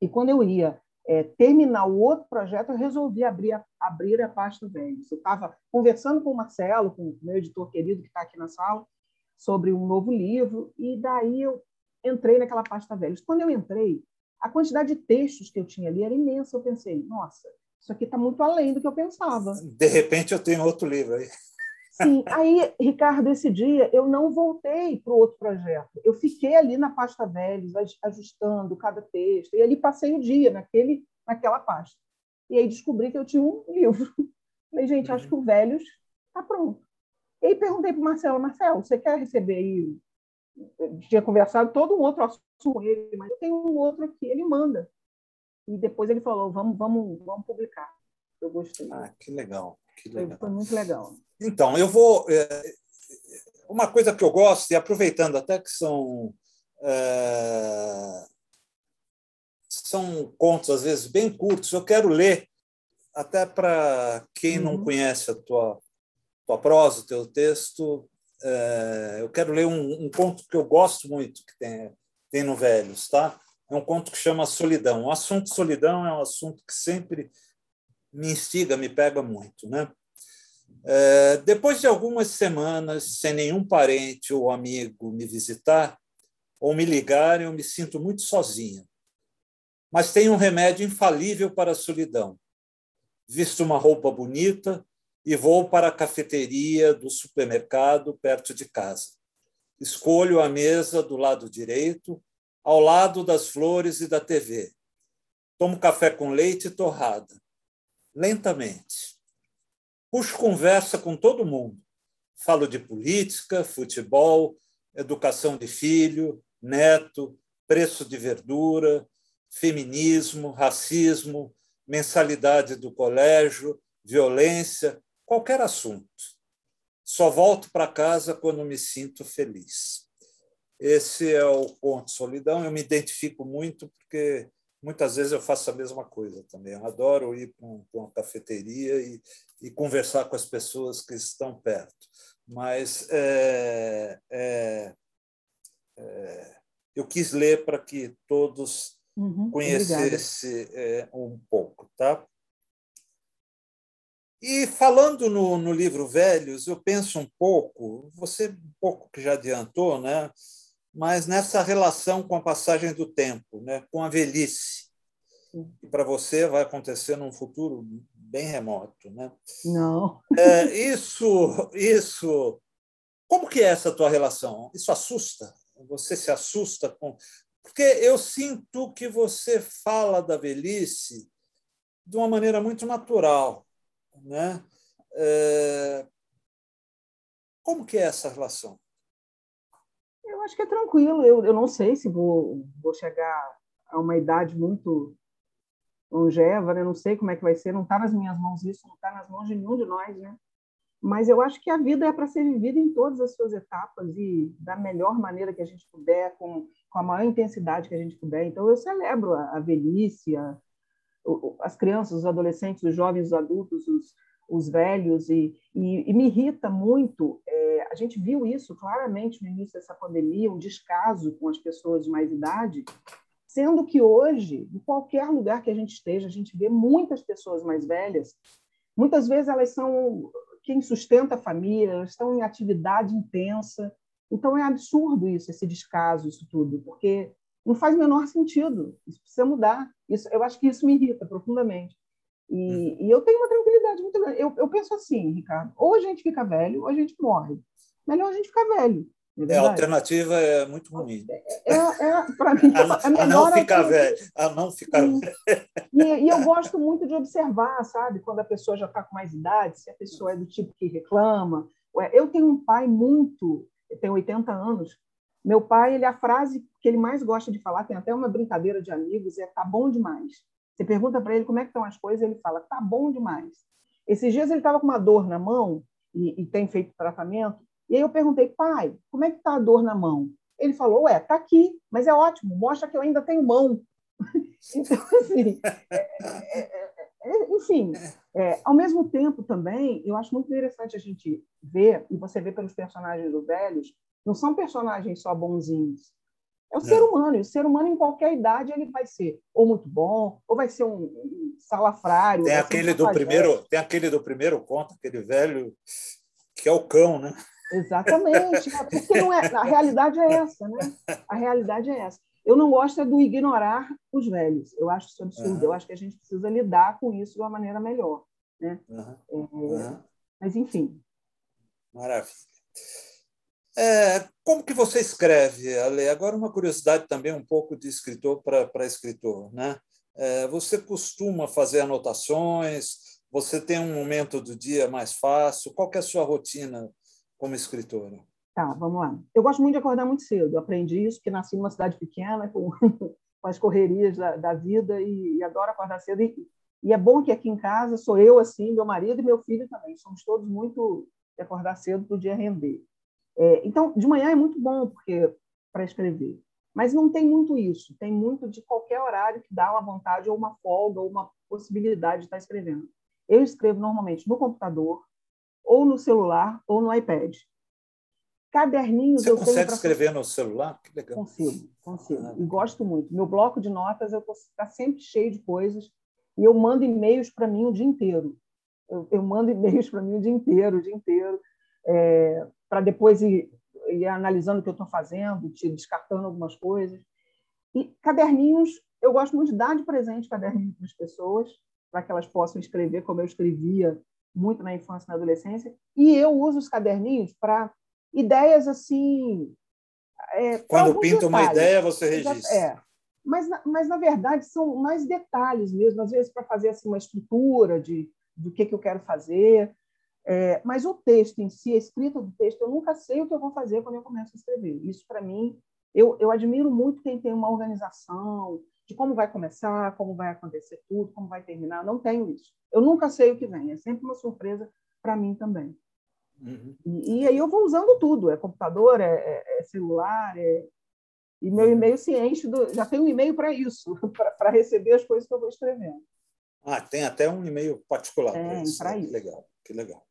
E quando eu ia é, terminar o outro projeto, eu resolvi abrir a, abrir a pasta velhos. Eu estava conversando com o Marcelo, com o meu editor querido que está aqui na sala, sobre um novo livro, e daí eu entrei naquela pasta velhos. Quando eu entrei, a quantidade de textos que eu tinha ali era imensa. Eu pensei, nossa, isso aqui está muito além do que eu pensava. De repente eu tenho outro livro aí. Sim, aí, Ricardo, esse dia eu não voltei para o outro projeto. Eu fiquei ali na pasta velhos, ajustando cada texto, e ali passei o dia naquele, naquela pasta. E aí descobri que eu tinha um livro. Falei, gente, acho que o Velhos está pronto. E aí perguntei para o Marcelo, Marcelo, você quer receber aí tinha conversado todo um outro assunto com ele, mas tem um outro aqui, ele manda. E depois ele falou, vamos, vamos, vamos publicar. Eu gostei. Ah, que legal. Que legal. Foi, muito legal. Então, eu vou. É, uma coisa que eu gosto, e aproveitando até que são. É, são contos, às vezes, bem curtos, eu quero ler, até para quem uhum. não conhece a tua, tua prosa, o teu texto, é, eu quero ler um, um, conto que eu gosto muito que tem, tem no Velhos, tá? É um conto que chama Solidão. O assunto solidão é um assunto que sempre me instiga, me pega muito, né? É, depois de algumas semanas sem nenhum parente ou amigo me visitar ou me ligar, eu me sinto muito sozinha. Mas tenho um remédio infalível para a solidão. Visto uma roupa bonita, e vou para a cafeteria do supermercado perto de casa. Escolho a mesa do lado direito, ao lado das flores e da TV. Tomo café com leite e torrada, lentamente. Puxo conversa com todo mundo. Falo de política, futebol, educação de filho, neto, preço de verdura, feminismo, racismo, mensalidade do colégio, violência, qualquer assunto. Só volto para casa quando me sinto feliz. Esse é o conto Solidão. Eu me identifico muito porque muitas vezes eu faço a mesma coisa também. Eu adoro ir para uma cafeteria e, e, conversar com as pessoas que estão perto. Mas é, é, é, eu quis ler para que todos uhum, conhecessem é, um pouco. Tá? E falando no, no livro Velhos, eu penso um pouco, você um pouco que já adiantou, né? mas nessa relação com a passagem do tempo, né? com a velhice. E para você vai acontecer num futuro bem remoto, né? Não. É, isso, isso. Como que é essa tua relação? Isso assusta? Você se assusta com? Porque eu sinto que você fala da velhice de uma maneira muito natural, né? É... Como que é essa relação? Eu acho que é tranquilo. Eu, eu não sei se vou, vou chegar a uma idade muito longeva, né? Não sei como é que vai ser, não está nas minhas mãos isso, não está nas mãos de nenhum de nós, né? Mas eu acho que a vida é para ser vivida em todas as suas etapas e da melhor maneira que a gente puder, com, com a maior intensidade que a gente puder. Então eu celebro a, a velhice, a, as crianças, os adolescentes, os jovens, os adultos, os, os velhos e, e, e me irrita muito. É, a gente viu isso claramente no início dessa pandemia, um descaso com as pessoas de mais idade, Sendo que hoje, em qualquer lugar que a gente esteja, a gente vê muitas pessoas mais velhas. Muitas vezes elas são quem sustenta a família, elas estão em atividade intensa. Então é absurdo isso, esse descaso, isso tudo, porque não faz o menor sentido. Isso precisa mudar. Isso, eu acho que isso me irrita profundamente. E, uhum. e eu tenho uma tranquilidade muito grande. Eu, eu penso assim, Ricardo: ou a gente fica velho, ou a gente morre. Melhor a gente ficar velho. É, a alternativa é muito ruim. É, é para mim, a, é a não ficar velho. A não ficar velho. E, e, eu gosto muito de observar, sabe? Quando a pessoa já está com mais idade, se a pessoa é do tipo que reclama. Eu tenho um pai muito, tem 80 anos. Meu pai, ele a frase que ele mais gosta de falar, tem até uma brincadeira de amigos, é tá bom demais. Você pergunta para ele como é que estão as coisas, ele fala tá bom demais. Esses dias ele estava com uma dor na mão e, e tem feito tratamento. E aí eu perguntei, pai, como é que está a dor na mão? Ele falou, ué, está aqui, mas é ótimo, mostra que eu ainda tenho mão. então, assim, é, é, é, enfim, ao mesmo tempo também, eu acho muito interessante a gente ver, e você vê pelos personagens do Velhos, não são personagens só bonzinhos, é o ser humano, e o ser humano em qualquer idade ele vai ser ou muito bom, ou vai ser um salafrário. Tem aquele um do primeiro, tem aquele do primeiro conto, aquele velho que é o cão, né? Exatamente, né? porque não é, a realidade é essa, né? A realidade é essa. Eu não gosto é do ignorar os velhos. Eu acho isso absurdo. Uhum. Eu acho que a gente precisa lidar com isso de uma maneira melhor, né? Uhum. É, uhum. Mas enfim. Maravilha. É, como que você escreve, Ale? Agora uma curiosidade também um pouco de escritor para escritor, né? É, você costuma fazer anotações? Você tem um momento do dia mais fácil? Qual é a sua rotina como escritora? Tá, vamos lá. Eu gosto muito de acordar muito cedo. Eu aprendi isso porque nasci numa cidade pequena, com, com as correrias da, da vida, e, e, adoro acordar cedo. E, e, é bom que aqui em casa sou eu, assim, meu marido e meu filho também. Somos todos muito de acordar cedo para o dia render. É, então, de manhã é muito bom porque para escrever. Mas não tem muito isso. Tem muito de qualquer horário que dá uma vontade ou uma folga ou uma possibilidade de estar escrevendo. Eu escrevo normalmente no computador, ou no celular ou no iPad. Caderninhos Você eu consegue escrever no celular? Que legal. Consigo, consigo. Ah, e gosto muito. Meu bloco de notas está sempre cheio de coisas e eu mando e-mails para mim o dia inteiro. Eu, eu mando e-mails para mim o dia inteiro, o dia inteiro, é, para depois ir, ir, analisando o que eu estou fazendo, te descartando algumas coisas. E caderninhos, eu gosto muito de dar de presente caderninhos para as pessoas, para que elas possam escrever como eu escrevia muito na infância e na adolescência, e eu uso os caderninhos para ideias assim. É, Quando pinta detalhes. uma ideia, você registra. É. Mas, mas, na verdade, são mais detalhes mesmo, às vezes para fazer assim, uma estrutura de, do que, que eu quero fazer. É, mas o texto em si, a escrita do texto, eu nunca sei o que eu vou fazer quando eu começo a escrever. Isso, para mim, eu, eu admiro muito quem tem uma organização, de como vai começar, como vai acontecer tudo, como vai terminar. Não tenho isso. Eu nunca sei o que vem. É sempre uma surpresa para mim também. Uhum. E, e, aí eu vou usando tudo. É computador, é, é, é celular, é... e meu uhum. e-mail se enche. Do... Já tem um e-mail para isso, para receber as coisas que eu vou escrevendo. Ah, tem até um e-mail particular para isso. isso. Que legal, que legal.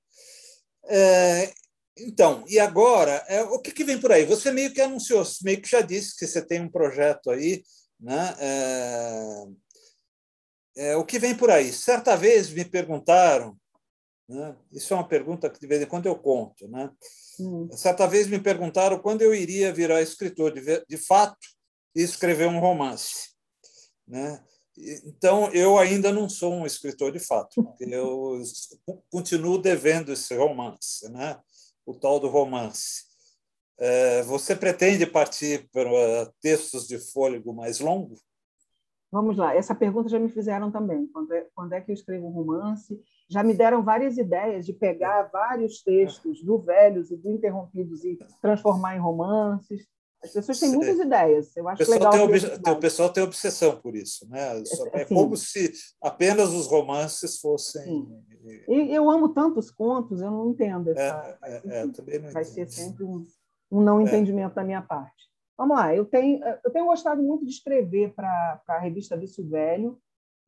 É, Então, e agora, é, o que, que, vem por aí? Você meio que anunciou, meio que já disse que você tem um projeto aí, né? É, é, o que vem por aí? Certa vez me perguntaram, né? isso é uma pergunta que de vez em quando eu conto, né? Hum. Certa vez me perguntaram quando eu iria virar escritor de, de fato e escrever um romance, né? Então, eu ainda não sou um escritor de fato, eu continuo devendo esse romance, né? o tal do romance. É, você pretende partir para textos de fôlego mais longo? Vamos lá, essa pergunta já me fizeram também. Quando é, quando é que eu escrevo um romance? Já me deram várias ideias de pegar vários textos do Velhos e do Interrompidos e transformar em romances. As pessoas têm muitas ideias. Eu acho o legal. Tem o pessoal tem obsessão por isso, né? É, é como se apenas os romances fossem. Sim. E eu amo tantos contos, eu não entendo essa. É, é, é, vai, não vai ser sempre um, um não é. entendimento da minha parte. Vamos lá, eu tenho, eu tenho gostado muito de escrever para a revista Vício Velho,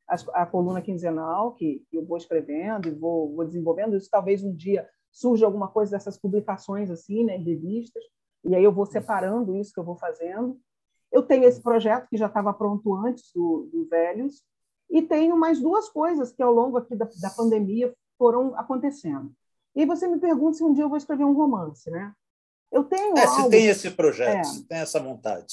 a, a coluna quinzenal, que, que, eu vou escrevendo e vou, vou desenvolvendo. Isso talvez um dia surja alguma coisa dessas publicações assim, né, em revistas e aí eu vou separando isso que eu vou fazendo. Eu tenho esse projeto que já estava pronto antes do, do Velhos, e tenho mais duas coisas que ao longo aqui da, da pandemia foram acontecendo. E você me pergunta se um dia eu vou escrever um romance, né? Eu tenho. É, algo... tem esse projeto, é. tem essa vontade.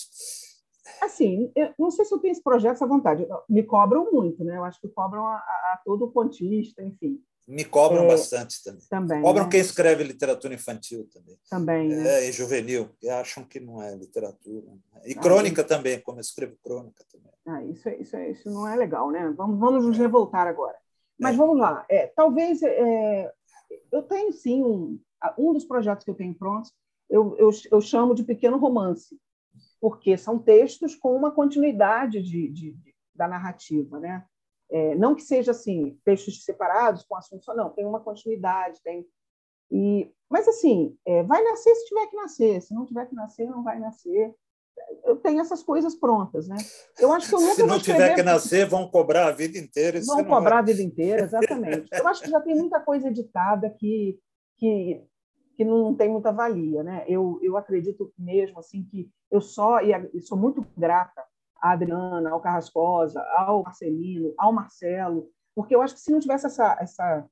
Assim, eu não sei se eu tenho esse projeto, essa vontade. Me cobram muito, né? Eu acho que cobram a, a todo contista, enfim. Me cobram é, bastante também. também cobram né? quem escreve literatura infantil também. Também. É, né? E juvenil, que acham que não é literatura. Né? E ah, crônica também, como eu escrevo crônica também. Ah, isso, é, isso, é, isso não é legal, né? Vamos, vamos nos revoltar agora. Mas é. vamos lá. É, talvez é, eu tenho sim um, um dos projetos que eu tenho prontos, eu, eu, eu chamo de pequeno romance, porque são textos com uma continuidade de, de, de da narrativa, né? É, não que seja assim, textos separados com assuntos, não, tem uma continuidade, tem. E, mas assim, é, vai nascer se tiver que nascer, se não tiver que nascer, não vai nascer. Eu tenho essas coisas prontas, né? Eu acho que eu nunca Se não escrever... tiver que nascer, vão cobrar a vida inteira. Vão cobrar vai... a vida inteira, exatamente. eu acho que já tem muita coisa editada que, que, que não tem muita valia, né? Eu, eu acredito mesmo assim que eu só e sou muito grata à Adriana, ao Carrascosa, ao Marcelino, ao Marcelo, porque eu acho que se não tivesse essa, essa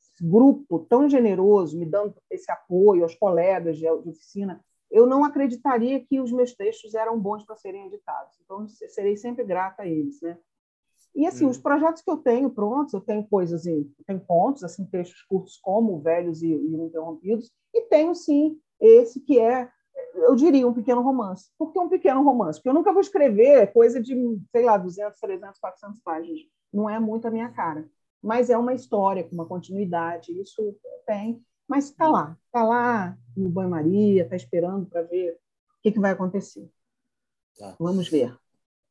esse grupo tão generoso me dando esse apoio aos colegas de, de oficina, eu não acreditaria que os meus textos eram bons para serem editados. Então, serei sempre grata a eles, né? E assim, hum. os projetos que eu tenho prontos, eu tenho coisas em, tenho pontos, assim, textos curtos como Velhos e, e Interrompidos, e tenho sim esse que é eu diria um pequeno romance. Por que um pequeno romance? Porque eu nunca vou escrever coisa de, sei lá, 200, 300, 400 páginas. Não é muito a minha cara. Mas é uma história com uma continuidade, isso tem. Mas está lá, está lá no banho-maria, está esperando para ver o que, que vai acontecer. Tá. Vamos ver.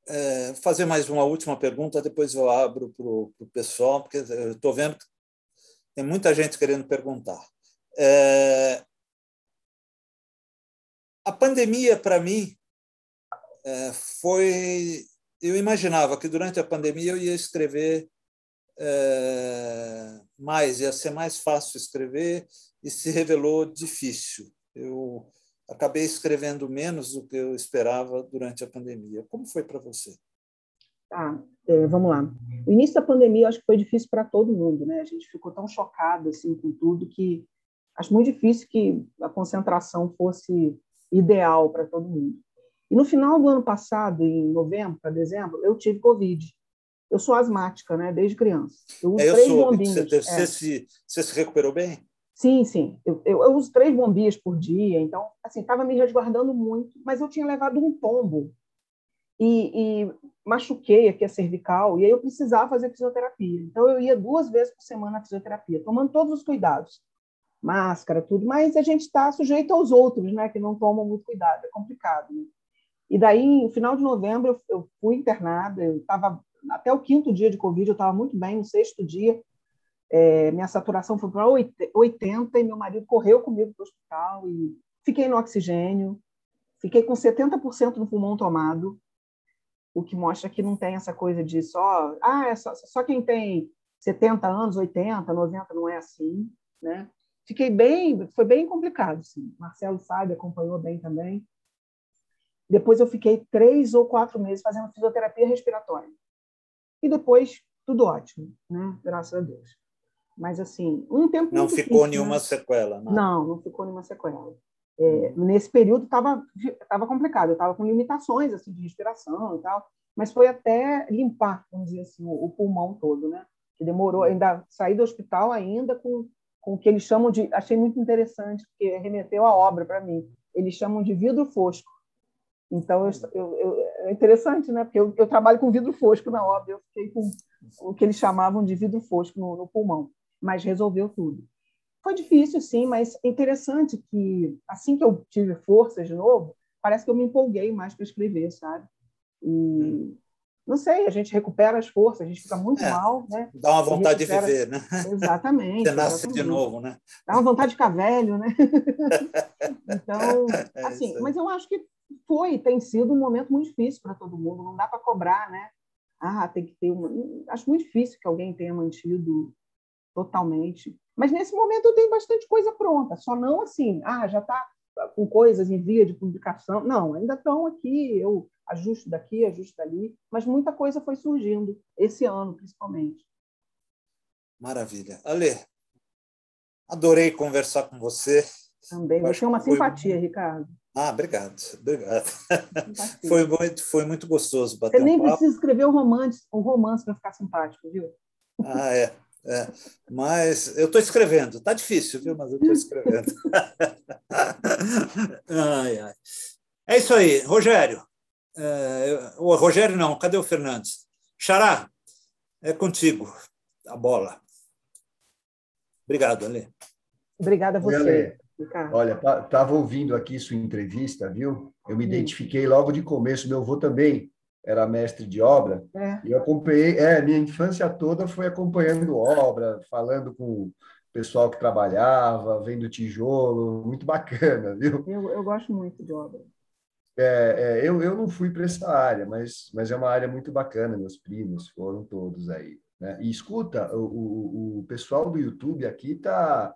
É, fazer mais uma última pergunta, depois eu abro para o pessoal, porque eu estou vendo que tem muita gente querendo perguntar. É, a pandemia, para mim, é, foi. Eu imaginava que durante a pandemia eu ia escrever é, mais, ia ser mais fácil escrever, e se revelou difícil. Eu acabei escrevendo menos do que eu esperava durante a pandemia. Como foi para você? Tá, é, vamos lá. O início da pandemia acho que foi difícil para todo mundo, né? A gente ficou tão chocado assim com tudo que acho muito difícil que a concentração fosse ideal para todo mundo. E no final do ano passado, em novembro para dezembro, eu tive Covid. Eu sou asmática, né, desde criança. Eu uso é, eu três sou, bombinhas. Você, você, é. se, você se recuperou bem? Sim, sim. Eu, eu, eu uso três bombinhas por dia, então, assim, estava me resguardando muito, mas eu tinha levado um tombo e, e, machuquei aqui a cervical, e aí eu precisava fazer fisioterapia. Então, eu ia duas vezes por semana à fisioterapia, tomando todos os cuidados máscara, tudo, mas a gente está sujeito aos outros, né, que não tomam muito cuidado, é complicado. Né? E daí, no final de novembro, eu, fui internada, eu estava até o quinto dia de Covid, eu estava muito bem, no sexto dia, é, minha saturação foi para 80 e meu marido correu comigo para o hospital e fiquei no oxigênio, fiquei com 70% do pulmão tomado, o que mostra que não tem essa coisa de só, ah, é só, só quem tem 70 anos, 80, 90, não é assim, né? Fiquei bem, foi bem complicado. Assim. Marcelo sabe, acompanhou bem também. Depois eu fiquei três ou quatro meses fazendo fisioterapia respiratória. E depois tudo ótimo, né? Graças a Deus. Mas assim, um tempo não ficou difícil, nenhuma né? sequela, não? Não, não ficou nenhuma sequela. É, nesse período estava tava complicado, eu estava com limitações assim de respiração e tal, mas foi até limpar, vamos dizer assim, o, o pulmão todo, né? Que demorou, ainda saí do hospital ainda com, com o que eles chamam de, achei muito interessante, porque remeteu a obra para mim. Eles chamam de vidro fosco. Então, eu, eu, eu, é interessante, né? Porque eu, trabalho com vidro fosco na obra, eu fiquei com o que eles chamavam de vidro fosco no, no pulmão, mas resolveu tudo. Foi difícil, sim, mas é interessante que, assim que eu tive força de novo, parece que eu me empolguei mais para escrever, sabe? E não sei, a gente recupera as forças, a gente fica muito é, mal, né? Dá uma vontade recupera... de viver, né? Exatamente. Você nasce exatamente. de novo, né? Dá uma vontade de ficar velho, né? então, é assim, mas eu acho que foi, tem sido um momento muito difícil para todo mundo, não dá para cobrar, né? Ah, tem que ter uma. Acho muito difícil que alguém tenha mantido totalmente mas nesse momento eu tenho bastante coisa pronta, só não assim, ah, já está com coisas em via de publicação. Não, ainda estão aqui, eu ajusto daqui, ajusto dali, mas muita coisa foi surgindo, esse ano principalmente. Maravilha. Ale, adorei conversar com você. Também, você é uma simpatia, foi... Ricardo. Ah, obrigado, obrigado. Foi muito, foi muito gostoso bater Você nem um precisa escrever um romance, um romance para ficar simpático, viu? Ah, é. É, mas eu estou escrevendo, está difícil, viu? Mas eu estou escrevendo. ai, ai. É isso aí, Rogério. É, o Rogério não, cadê o Fernandes? Xará, é contigo a bola. Obrigado, Ale. Obrigada a você. Ale. Olha, estava ouvindo aqui sua entrevista, viu? Eu me identifiquei logo de começo. Meu avô também era mestre de obra, é. e eu acompanhei, é, minha infância toda foi acompanhando obra, falando com o pessoal que trabalhava, vendo tijolo, muito bacana, viu? Eu, eu gosto muito de obra. É, é, eu, eu não fui para essa área, mas, mas é uma área muito bacana, meus primos foram todos aí. Né? E escuta, o, o, o pessoal do YouTube aqui tá,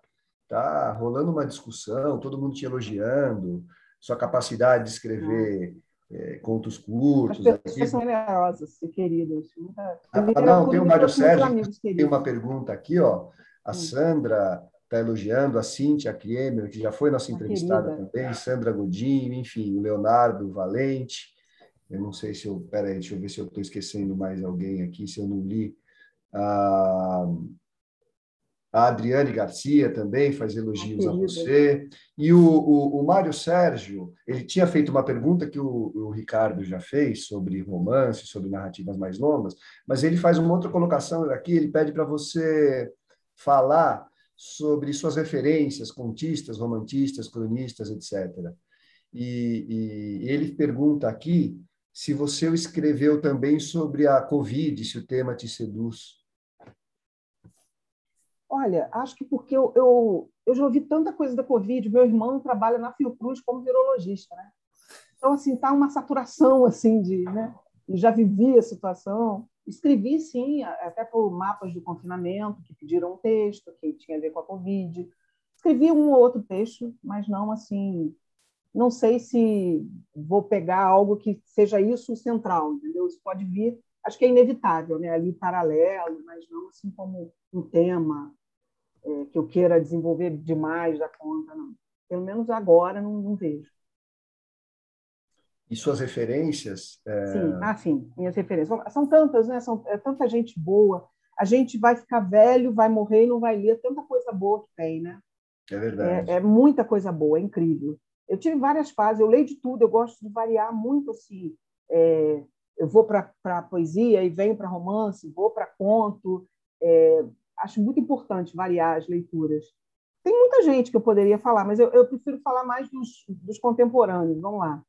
tá rolando uma discussão, todo mundo te elogiando, sua capacidade de escrever é, contos curtos. As pessoas aqui. são generosas e queridas. Muita... Ah, não, tem o Mário Sérgio, tem uma pergunta aqui, ó. A hum. Sandra está elogiando, a Cíntia Kriemer, que já foi nossa entrevistada também, Sandra Godinho, enfim, o Leonardo Valente. Eu não sei se eu. Peraí, deixa eu ver se eu estou esquecendo mais alguém aqui, se eu não li. Ah, a Adriane Garcia também faz elogios a você. E o, o, o Mário Sérgio, ele tinha feito uma pergunta que o, o, Ricardo já fez sobre romance, sobre narrativas mais longas, mas ele faz uma outra colocação aqui, ele pede para você falar sobre suas referências, contistas, romantistas, cronistas, etc. E, e ele pergunta aqui se você escreveu também sobre a Covid, se o tema te seduz. Olha, acho que porque eu, eu, eu já ouvi tanta coisa da Covid, meu irmão trabalha na Fiocruz como virologista, né? Então, assim, tá uma saturação, assim, de, né? E já vivi a situação. Escrevi, sim, até por mapas de confinamento, que pediram um texto que tinha a ver com a Covid. Escrevi um ou outro texto, mas não, assim, não sei se vou pegar algo que seja isso central, entendeu? Isso pode vir, acho que é inevitável, né? Ali paralelo, mas não assim como um tema é, que eu queira desenvolver demais da conta, não. Pelo menos agora não, não vejo. E suas referências? É... Sim, ah, sim, minhas referências. São tantas, né? São, é tanta gente boa. A gente vai ficar velho, vai morrer e não vai ler tanta coisa boa que tem, né? É verdade. É, é muita coisa boa, é incrível. Eu tive várias fases, eu leio de tudo, eu gosto de variar muito assim. É, eu vou para a poesia e venho para romance, vou para conto. É, acho muito importante variar as leituras. Tem muita gente que eu poderia falar, mas eu, eu prefiro falar mais dos, dos, contemporâneos. Vamos lá.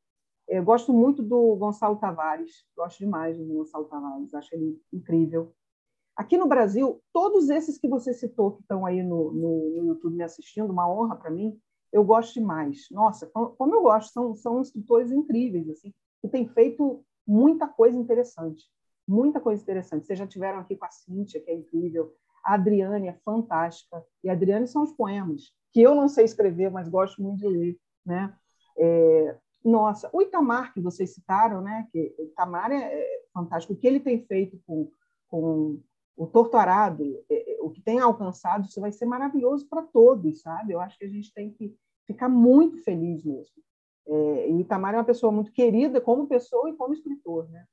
Eu gosto muito do Gonçalo Tavares, gosto demais do Gonçalo Tavares, acho ele incrível. Aqui no Brasil, todos esses que você citou que estão aí no, no, no YouTube me assistindo, uma honra para mim, eu gosto demais. Nossa, como eu gosto, são, são escritores incríveis, assim, que têm feito muita coisa interessante. Muita coisa interessante. Vocês já tiveram aqui com a Cíntia, que é incrível. A Adriane é fantástica. E a Adriane são os poemas. que eu não sei escrever, mas gosto muito de ler. Né? É, nossa, o Itamar, que vocês citaram, né? que Itamar é, é fantástico. O que ele tem feito com, com o Torturado, é, é, o que tem alcançado, isso vai ser maravilhoso para todos, sabe? Eu acho que a gente tem que ficar muito feliz mesmo. É, e Itamar é uma pessoa muito querida como pessoa e como escritor, né?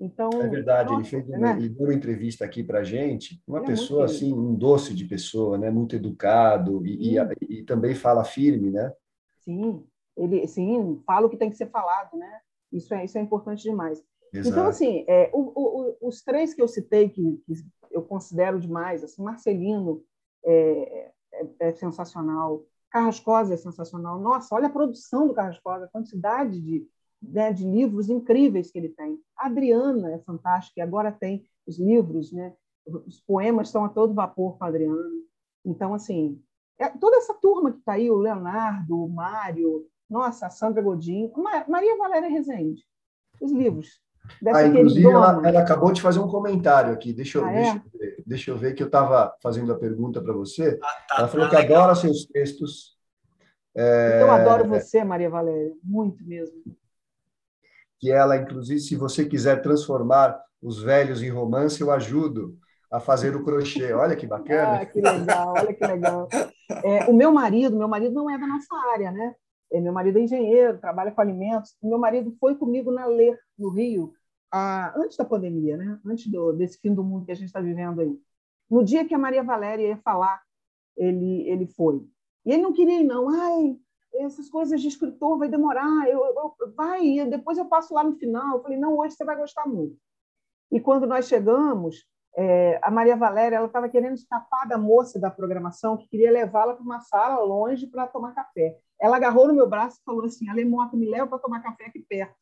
Então, é verdade, nossa, ele fez uma, né? ele deu uma entrevista aqui para gente, uma ele pessoa é assim, um doce de pessoa, né? Muito educado e, e, e, também fala firme, né? Sim, ele sim fala o que tem que ser falado, né? Isso é isso é importante demais. Então, Exato. Então assim, é, o, o, os três que eu citei que, que eu considero demais, assim, Marcelino é, é, é sensacional, Carrascosa é sensacional. Nossa, olha a produção do Carrascosa, a quantidade de, né, de livros incríveis que ele tem. A Adriana é fantástica, e agora tem os livros, né? os poemas estão a todo vapor com a Adriana. Então, assim, é, toda essa turma que está aí, o Leonardo, o Mário, nossa, a Sandra Godinho, Maria Valéria Rezende, os livros. Ah, inclusive, ela, ela, acabou de fazer um comentário aqui. Deixa eu, ah, deixa, é? eu ver, deixa eu ver que eu estava fazendo a pergunta para você. Ah, tá, ela falou tá que legal. adora seus textos. É... Eu adoro você, Maria Valéria, muito mesmo. Que ela, inclusive, se você quiser transformar os velhos em romance, eu ajudo a fazer o crochê. Olha que bacana. Ah, que legal, olha que legal. É, o meu marido, meu marido não é da nossa área, né? É, meu marido é engenheiro, trabalha com alimentos. Meu marido foi comigo na Ler, no Rio, a, antes da pandemia, né? antes do, desse fim do mundo que a gente está vivendo aí. No dia que a Maria Valéria ia falar, ele, ele foi. E ele não queria ir, não. Ai, essas coisas de escritor vai demorar, eu, eu, vai, depois eu passo lá no final. Eu falei, não, hoje você vai gostar muito. E quando nós chegamos, é, a Maria Valéria ela estava querendo escapar da moça da programação que queria levá-la para uma sala longe para tomar café. Ela agarrou no meu braço e falou assim: Alemota, me leva para tomar café aqui perto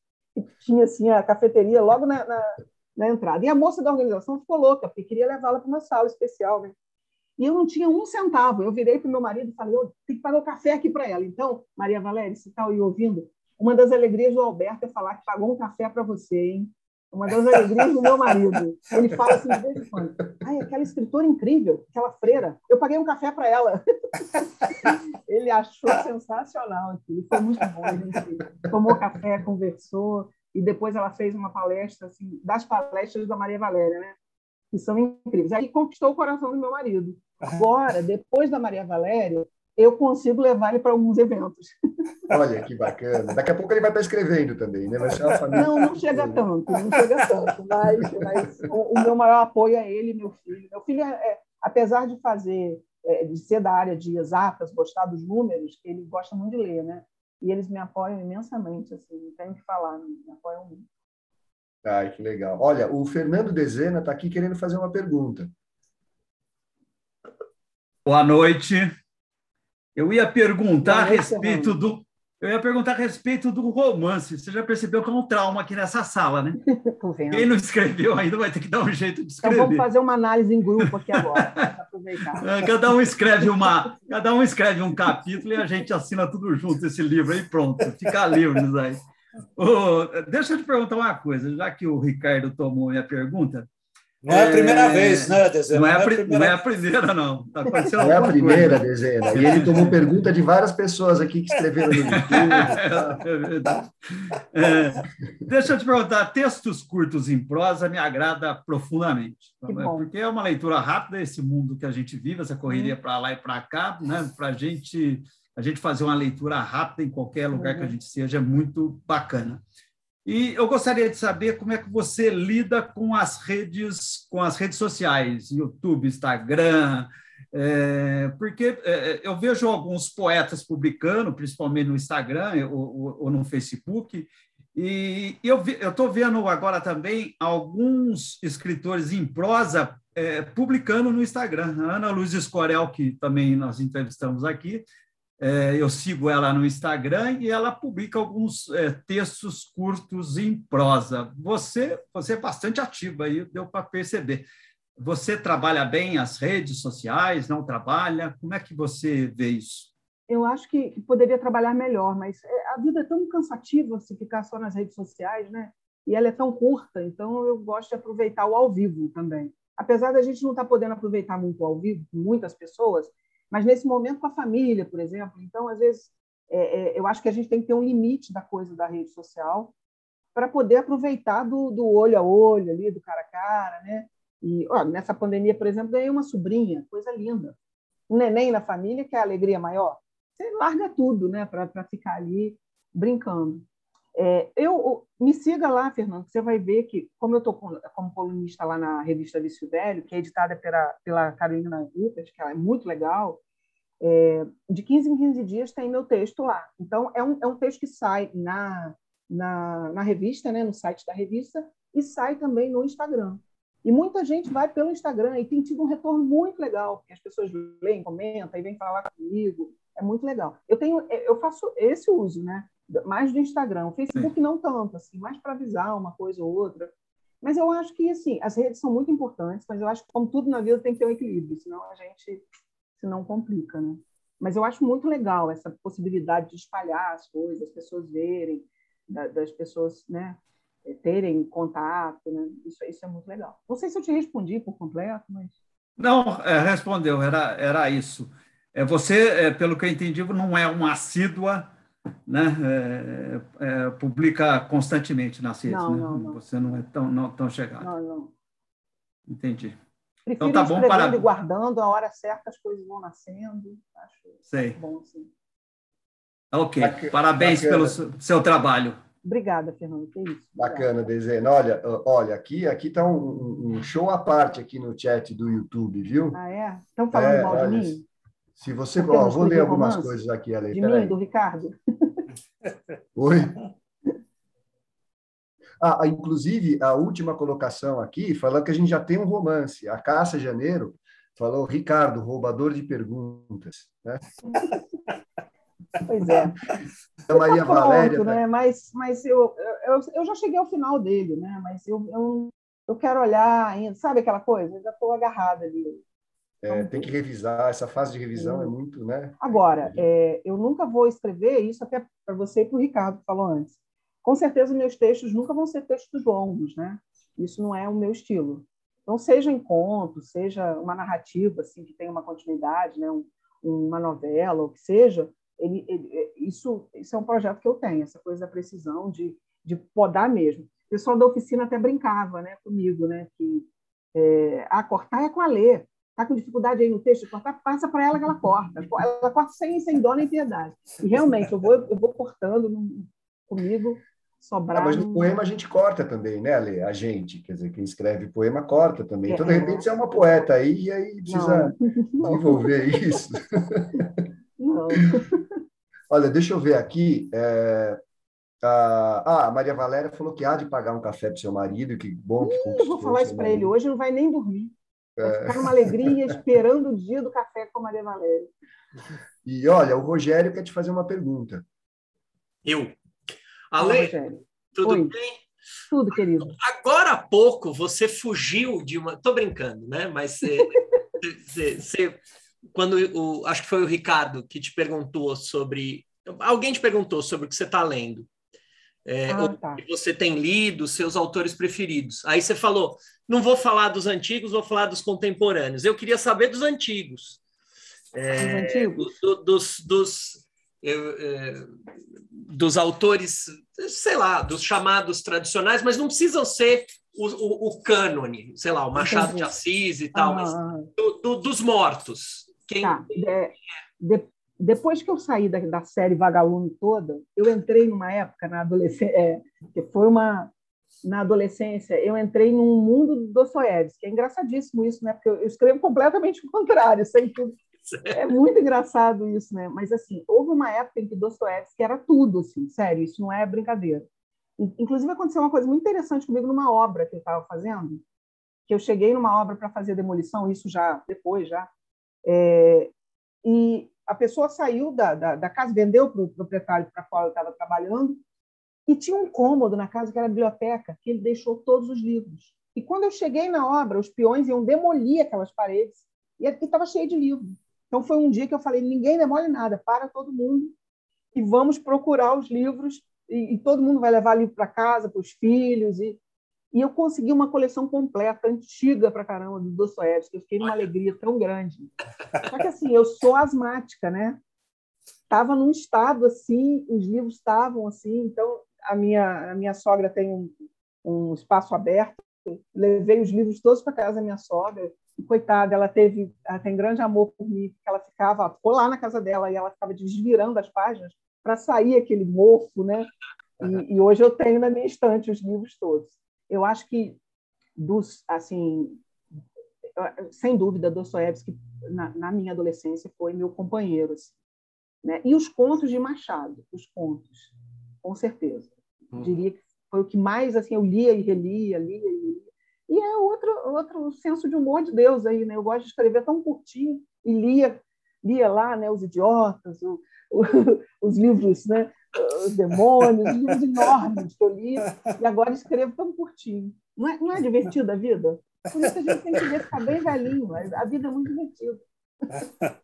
tinha assim a cafeteria logo na, na, na, entrada. E a moça da organização ficou louca, porque queria levá-la para uma sala especial, né? E eu não tinha um centavo. Eu virei para o meu marido e falei: eu tenho que pagar o café aqui para ela. Então, Maria Valéria, se está aí ouvindo, uma das alegrias do Alberto é falar que pagou um café para você, hein? Uma das alegrias do meu marido. Ele fala assim de vez em quando: ai, aquela escritora incrível, aquela freira, eu paguei um café para ela. ele achou sensacional aquilo, foi muito bom. A gente tomou café, conversou, e depois ela fez uma palestra, assim, das palestras da Maria Valéria, né? que são incríveis. Aí conquistou o coração do meu marido. Agora, depois da Maria Valéria, eu consigo levar ele para alguns eventos. Olha que bacana. Daqui a pouco ele vai estar escrevendo também, né? Vai família. Não, não chega tanto, não chega tanto. Mas, mas o, o, meu maior apoio é ele meu filho. Meu filho, é, é, apesar de fazer, é, de ser da área de exatas, gostar dos números, ele gosta muito de ler, né? E eles me apoiam imensamente, assim, não tenho que falar, me apoiam muito. Ai, que legal. Olha, o Fernando Dezena está aqui querendo fazer uma pergunta. Boa noite. Eu ia perguntar a respeito do. Eu ia perguntar a respeito do romance. Você já percebeu que é um trauma aqui nessa sala, né? Quem não escreveu ainda vai ter que dar um jeito de escrever. Então vamos fazer uma análise em grupo aqui agora, é, Cada um escreve uma, cada um escreve um capítulo e a gente assina tudo junto esse livro aí pronto. Fica livre aí. Oh, deixa eu te perguntar uma coisa, já que o Ricardo tomou minha pergunta. Não é a primeira é... vez, né, Dezena? Não é, não é, primeira... não é a primeira, não. Tá não é a primeira, coisa. Dezena. E ele tomou pergunta de várias pessoas aqui que escreveram no YouTube. é verdade. É, deixa eu te perguntar, textos curtos em prosa me agrada profundamente. Porque é uma leitura rápida, esse mundo que a gente vive, essa correria uhum. para lá e para cá, né? para a gente, a gente fazer uma leitura rápida em qualquer lugar uhum. que a gente seja é muito bacana. E eu gostaria de saber como é que você lida com as redes, com as redes sociais, YouTube, Instagram, é, porque é, eu vejo alguns poetas publicando, principalmente no Instagram ou, ou no Facebook, e eu estou vendo agora também alguns escritores em prosa é, publicando no Instagram. A Ana Luz Escorel, que também nós entrevistamos aqui, é, eu sigo ela no Instagram e ela publica alguns é, textos curtos em prosa. Você, você é bastante ativa aí, deu para perceber. Você trabalha bem as redes sociais? Não trabalha? Como é que você vê isso? Eu acho que poderia trabalhar melhor, mas é, a vida é tão cansativa se ficar só nas redes sociais, né? E ela é tão curta, então eu gosto de aproveitar o ao vivo também. Apesar da gente não estar tá podendo aproveitar muito ao vivo, muitas pessoas, mas nesse momento com a família, por exemplo. Então, às vezes, é, é, eu acho que a gente tem que ter um limite da coisa da rede social para poder aproveitar do, do, olho a olho ali, do cara a cara, né? E ó, nessa pandemia, por exemplo, ganhei uma sobrinha, coisa linda. Um neném na família, que é a alegria maior. Você larga tudo, né, para ficar ali brincando. É, eu me siga lá, Fernando, você vai ver que, como eu estou como colunista lá na revista Vício Velho, que é editada pela, pela Carolina Rupert, que é muito legal, é, de 15 em 15 dias tem meu texto lá. Então, é um, é um texto que sai na, na, na revista, né, no site da revista, e sai também no Instagram. E muita gente vai pelo Instagram e tem tido um retorno muito legal, porque as pessoas leem, comentam e vêm falar comigo. É muito legal. Eu tenho, eu faço esse uso, né? Mais do Instagram. O Facebook Sim. não tanto, assim, mais para avisar uma coisa ou outra. Mas eu acho que, assim, as redes são muito importantes, mas eu acho que, como tudo na vida, tem que ter um equilíbrio, senão a gente se não complica, né? Mas eu acho muito legal essa possibilidade de espalhar as coisas, as pessoas verem, das pessoas, né, terem contato, né? Isso, isso é muito legal. Não sei se eu te respondi por completo, mas... Não, é, respondeu, era, era isso. É, você, é, pelo que eu entendi, não é uma assídua né, é, é, publica constantemente nas redes, não, né? Não, não. Você não é tão, não, tão chegado. Não, não. Entendi. Prefiro então tá bom para e guardando a hora certa as coisas vão nascendo. Acho Sei. bom sim. Ok. Bacana. Parabéns Bacana. pelo seu trabalho. Obrigada, Fernando. Que isso. Bacana, Dezena. Olha, olha, aqui aqui está um, um, show à parte aqui no chat do YouTube, viu? Ah, é? Estão falando é, mal de mim? Se você. Ó, vou ler algumas romance? coisas aqui, Ale. De mim, do Ricardo. Oi? Ah, inclusive, a última colocação aqui, falando que a gente já tem um romance. A Cássia Janeiro falou Ricardo, roubador de perguntas. Né? Pois é. A Maria pronto, Valéria. Tá né? Mas, mas eu, eu, eu já cheguei ao final dele, né? Mas eu, eu, eu quero olhar ainda, sabe aquela coisa? Eu já estou agarrada ali. É, tem que revisar, essa fase de revisão é muito, né? Agora, é, eu nunca vou escrever isso até para você e para o Ricardo, que falou antes. Com certeza, meus textos nunca vão ser textos longos, né? Isso não é o meu estilo. Então, seja em conto, seja uma narrativa assim que tem uma continuidade, né? Um, uma novela, ou que seja, ele, ele, é, isso, isso é um projeto que eu tenho, essa coisa da precisão de, de podar mesmo. O pessoal da oficina até brincava né, comigo, né? Que é, a cortar é com a ler está com dificuldade aí no texto de cortar, passa para ela que ela corta. Ela corta sem, sem dó nem piedade. E realmente, eu vou, eu vou cortando comigo, sobrar. Ah, mas no poema a gente corta também, né, Ale? A gente, quer dizer, quem escreve poema corta também. Então, de é. repente, você é uma poeta aí e aí precisa não, desenvolver não. isso. Não. Olha, deixa eu ver aqui. É... Ah, a Maria Valéria falou que há de pagar um café para seu marido, que bom que Ih, Eu vou falar isso para ele hoje, não vai nem dormir. Vai ficar numa alegria esperando o dia do café com a Maria Valéria. E olha, o Rogério quer te fazer uma pergunta. Eu. Ale, tudo Oi. bem? Tudo, querido. Agora há pouco você fugiu de uma. Tô brincando, né? Mas você, você, você, quando o, acho que foi o Ricardo que te perguntou sobre. Alguém te perguntou sobre o que você está lendo. É, ah, tá. você tem lido, seus autores preferidos. Aí você falou, não vou falar dos antigos, vou falar dos contemporâneos. Eu queria saber dos antigos. É, antigos? Do, dos, dos, é, dos autores, sei lá, dos chamados tradicionais, mas não precisam ser o, o, o cânone, sei lá, o Machado Entendi. de Assis e tal, ah, mas do, do, dos mortos. Quem, tá. É, de, depois que eu saí da, da série Vagalume toda, eu entrei numa época na adolescência, é, que foi uma na adolescência, eu entrei num mundo do Dostoiévski, que é engraçadíssimo isso, né? Porque eu escrevo completamente o contrário, sem tudo. É muito engraçado isso, né? Mas assim, houve uma época em que Dostoiévski era tudo, assim, sério, isso não é brincadeira. Inclusive aconteceu uma coisa muito interessante comigo numa obra que eu estava fazendo, que eu cheguei numa obra para fazer demolição, isso já depois já, é, e a pessoa saiu da, da, da casa, vendeu para o proprietário para qual eu estava trabalhando, e tinha um cômodo na casa que era a biblioteca, que ele deixou todos os livros. E quando eu cheguei na obra, os peões iam demolir aquelas paredes, e estava cheio de livros. Então foi um dia que eu falei: ninguém demole nada, para todo mundo e vamos procurar os livros, e, e todo mundo vai levar livro para casa, para os filhos. E, E eu consegui uma coleção completa, antiga pra caramba, do Dostoiévski. Eu fiquei numa alegria tão grande. Só que, assim, eu sou asmática, né? Estava num estado assim, os livros estavam assim. Então, a minha, a minha sogra tem um, um espaço aberto. Levei os livros todos para casa da minha sogra. E, coitada, ela teve, ela tem grande amor por mim, porque ela ficava, ficou lá na casa dela e ela ficava desvirando as páginas para sair aquele mofo, né? E, e, hoje eu tenho na minha estante os livros todos eu acho que dos assim sem dúvida Dostoiévski na, na minha adolescência foi meu companheiro assim, né? E os contos de Machado os contos com certeza. Hum. diria que foi o que mais assim eu lia e relia lia e lia e é outro outro senso de humor de Deus aí né? Eu gosto de escrever tão curtinho e lia lia lá né os idiotas o, o, os livros né demônios, livros enormes que eu li, e agora escrevo tão curtinho. Não é, não é divertida a vida? Por isso a gente tem que ver ficar bem velhinho. A vida é muito divertida.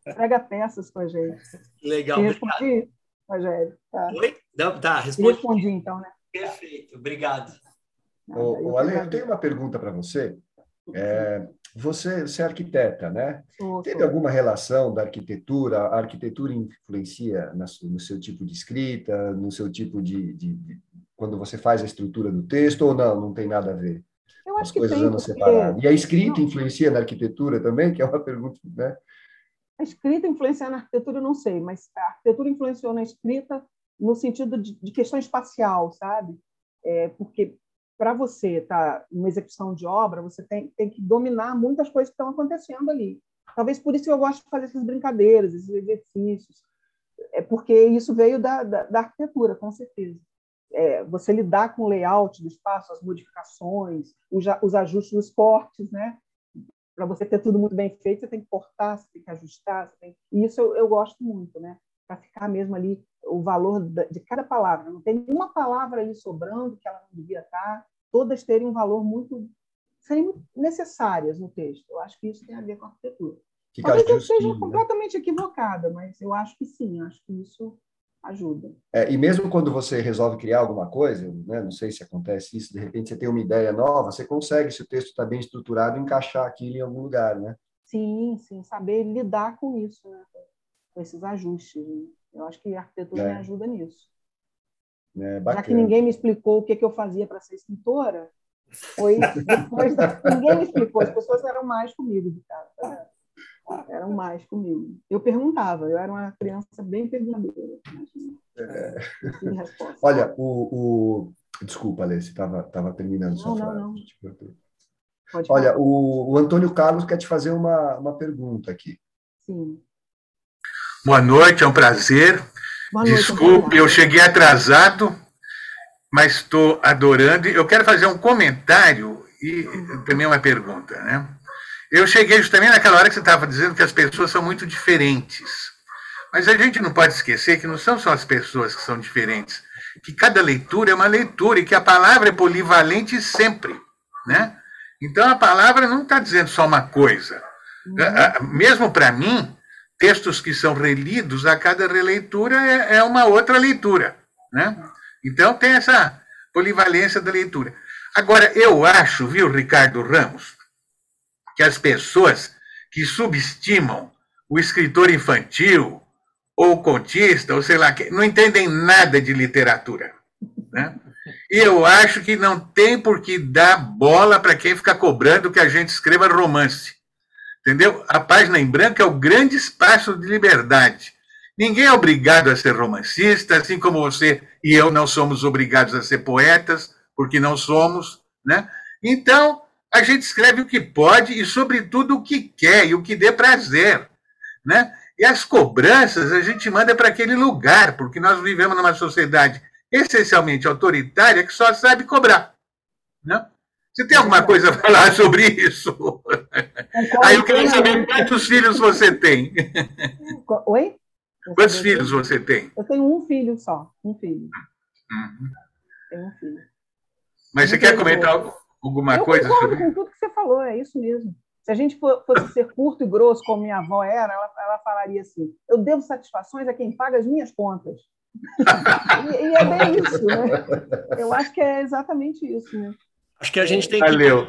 Pega peças com a gente. Legal. Respondi, Rogério? Tá. Oi? Não, tá, respondi. Respondi, então, né? Perfeito, obrigado. Ô, Ale, eu tenho uma pergunta para você. É, você, você é arquiteta, né? Teve alguma relação da arquitetura? A arquitetura influencia no seu tipo de escrita, no seu tipo de, de, de, quando você faz a estrutura do texto ou não? Não tem nada a ver. Eu acho As que coisas tem, andam porque... separadas. E a escrita não. influencia na arquitetura também, que é uma pergunta, né? A escrita influencia na arquitetura, eu não sei, mas a arquitetura influenciou na escrita no sentido de, de questão espacial, sabe? É, porque para você estar tá, uma execução de obra, você tem, tem que dominar muitas coisas que estão acontecendo ali. Talvez por isso eu gosto de fazer essas brincadeiras, esses exercícios, é porque isso veio da, da, da arquitetura, com certeza. É, você lidar com o layout do espaço, as modificações, os, os ajustes, os cortes, né? Para você ter tudo muito bem feito, você tem que cortar, você tem que ajustar, tem... e isso eu, eu gosto muito, né? Para ficar mesmo ali o valor de cada palavra. Não tem nenhuma palavra ali sobrando que ela não devia estar todas terem um valor muito serem necessárias no texto. Eu acho que isso tem a ver com a arquitetura. Fica Talvez eu esteja né? completamente equivocada, mas eu acho que sim, acho que isso ajuda. É, e mesmo quando você resolve criar alguma coisa, né, não sei se acontece isso, de repente você tem uma ideia nova, você consegue, se o texto está bem estruturado, encaixar aquilo em algum lugar, né? Sim, sim, saber lidar com isso, né? com esses ajustes. Né? Eu acho que a arquitetura é. me ajuda nisso. É, Já que ninguém me explicou o que, que eu fazia para ser escritora, foi depois da... ninguém me explicou, as pessoas eram mais comigo de casa. Eram mais comigo. Eu perguntava, eu era uma criança bem perguntadeira. É. Olha, o, o... Desculpa, Alê, você estava tava terminando sua não, frase. Não, não. Olha, o, o Antônio Carlos quer te fazer uma, uma pergunta aqui. Sim. Boa noite, é um prazer. Noite, Desculpe, eu cheguei atrasado, mas estou adorando. Eu quero fazer um comentário e também uma pergunta. Né? Eu cheguei justamente naquela hora que você estava dizendo que as pessoas são muito diferentes. Mas a gente não pode esquecer que não são só as pessoas que são diferentes, que cada leitura é uma leitura e que a palavra é polivalente sempre. Né? Então a palavra não está dizendo só uma coisa. Uhum. Mesmo para mim, textos que são relidos, a cada releitura é, é uma outra leitura. Né? Então tem essa polivalência da leitura. Agora, eu acho, viu, Ricardo Ramos, que as pessoas que subestimam o escritor infantil, ou contista, ou sei lá, não entendem nada de literatura. Né? E eu acho que não tem por que dar bola para quem fica cobrando que a gente escreva romance. Entendeu? A página em branco é o grande espaço de liberdade. Ninguém é obrigado a ser romancista, assim como você e eu não somos obrigados a ser poetas, porque não somos, né? Então, a gente escreve o que pode e, sobretudo, o que quer e o que dê prazer, né? E as cobranças a gente manda para aquele lugar, porque nós vivemos numa sociedade essencialmente autoritária que só sabe cobrar, né? Você tem alguma coisa a falar sobre isso? Aí eu queria saber quantos filhos você tem. Oi? Quantos filhos você tem? Eu tenho um filho só, um filho. Uhum. Tenho um filho. Mas você quer comentar alguma eu coisa sobre com tudo que você falou, é isso mesmo. Se a gente fosse ser curto e grosso, como minha avó era, ela, ela falaria assim: eu devo satisfações a quem paga as minhas contas. e, e, é bem isso, né? Eu acho que é exatamente isso, né? Acho que a gente tem que. Valeu.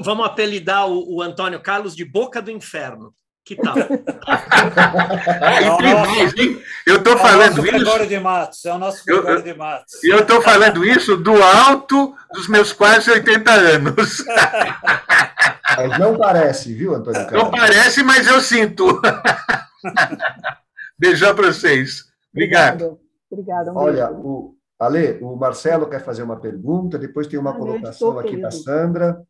Vamos apelidar o, o Antônio Carlos de Boca do Inferno. Que tal? eu estou é falando isso. Gregório de Matos, é o nosso Gregório de Matos. Eu estou falando isso do alto dos meus quase 80 anos. Mas não parece, viu, Antônio Carlos? Não parece, mas eu sinto. Beijão para vocês. Obrigado. Obrigada. Um Olha, o, Ale, o Marcelo quer fazer uma pergunta, depois tem uma ah, colocação aqui da Sandra,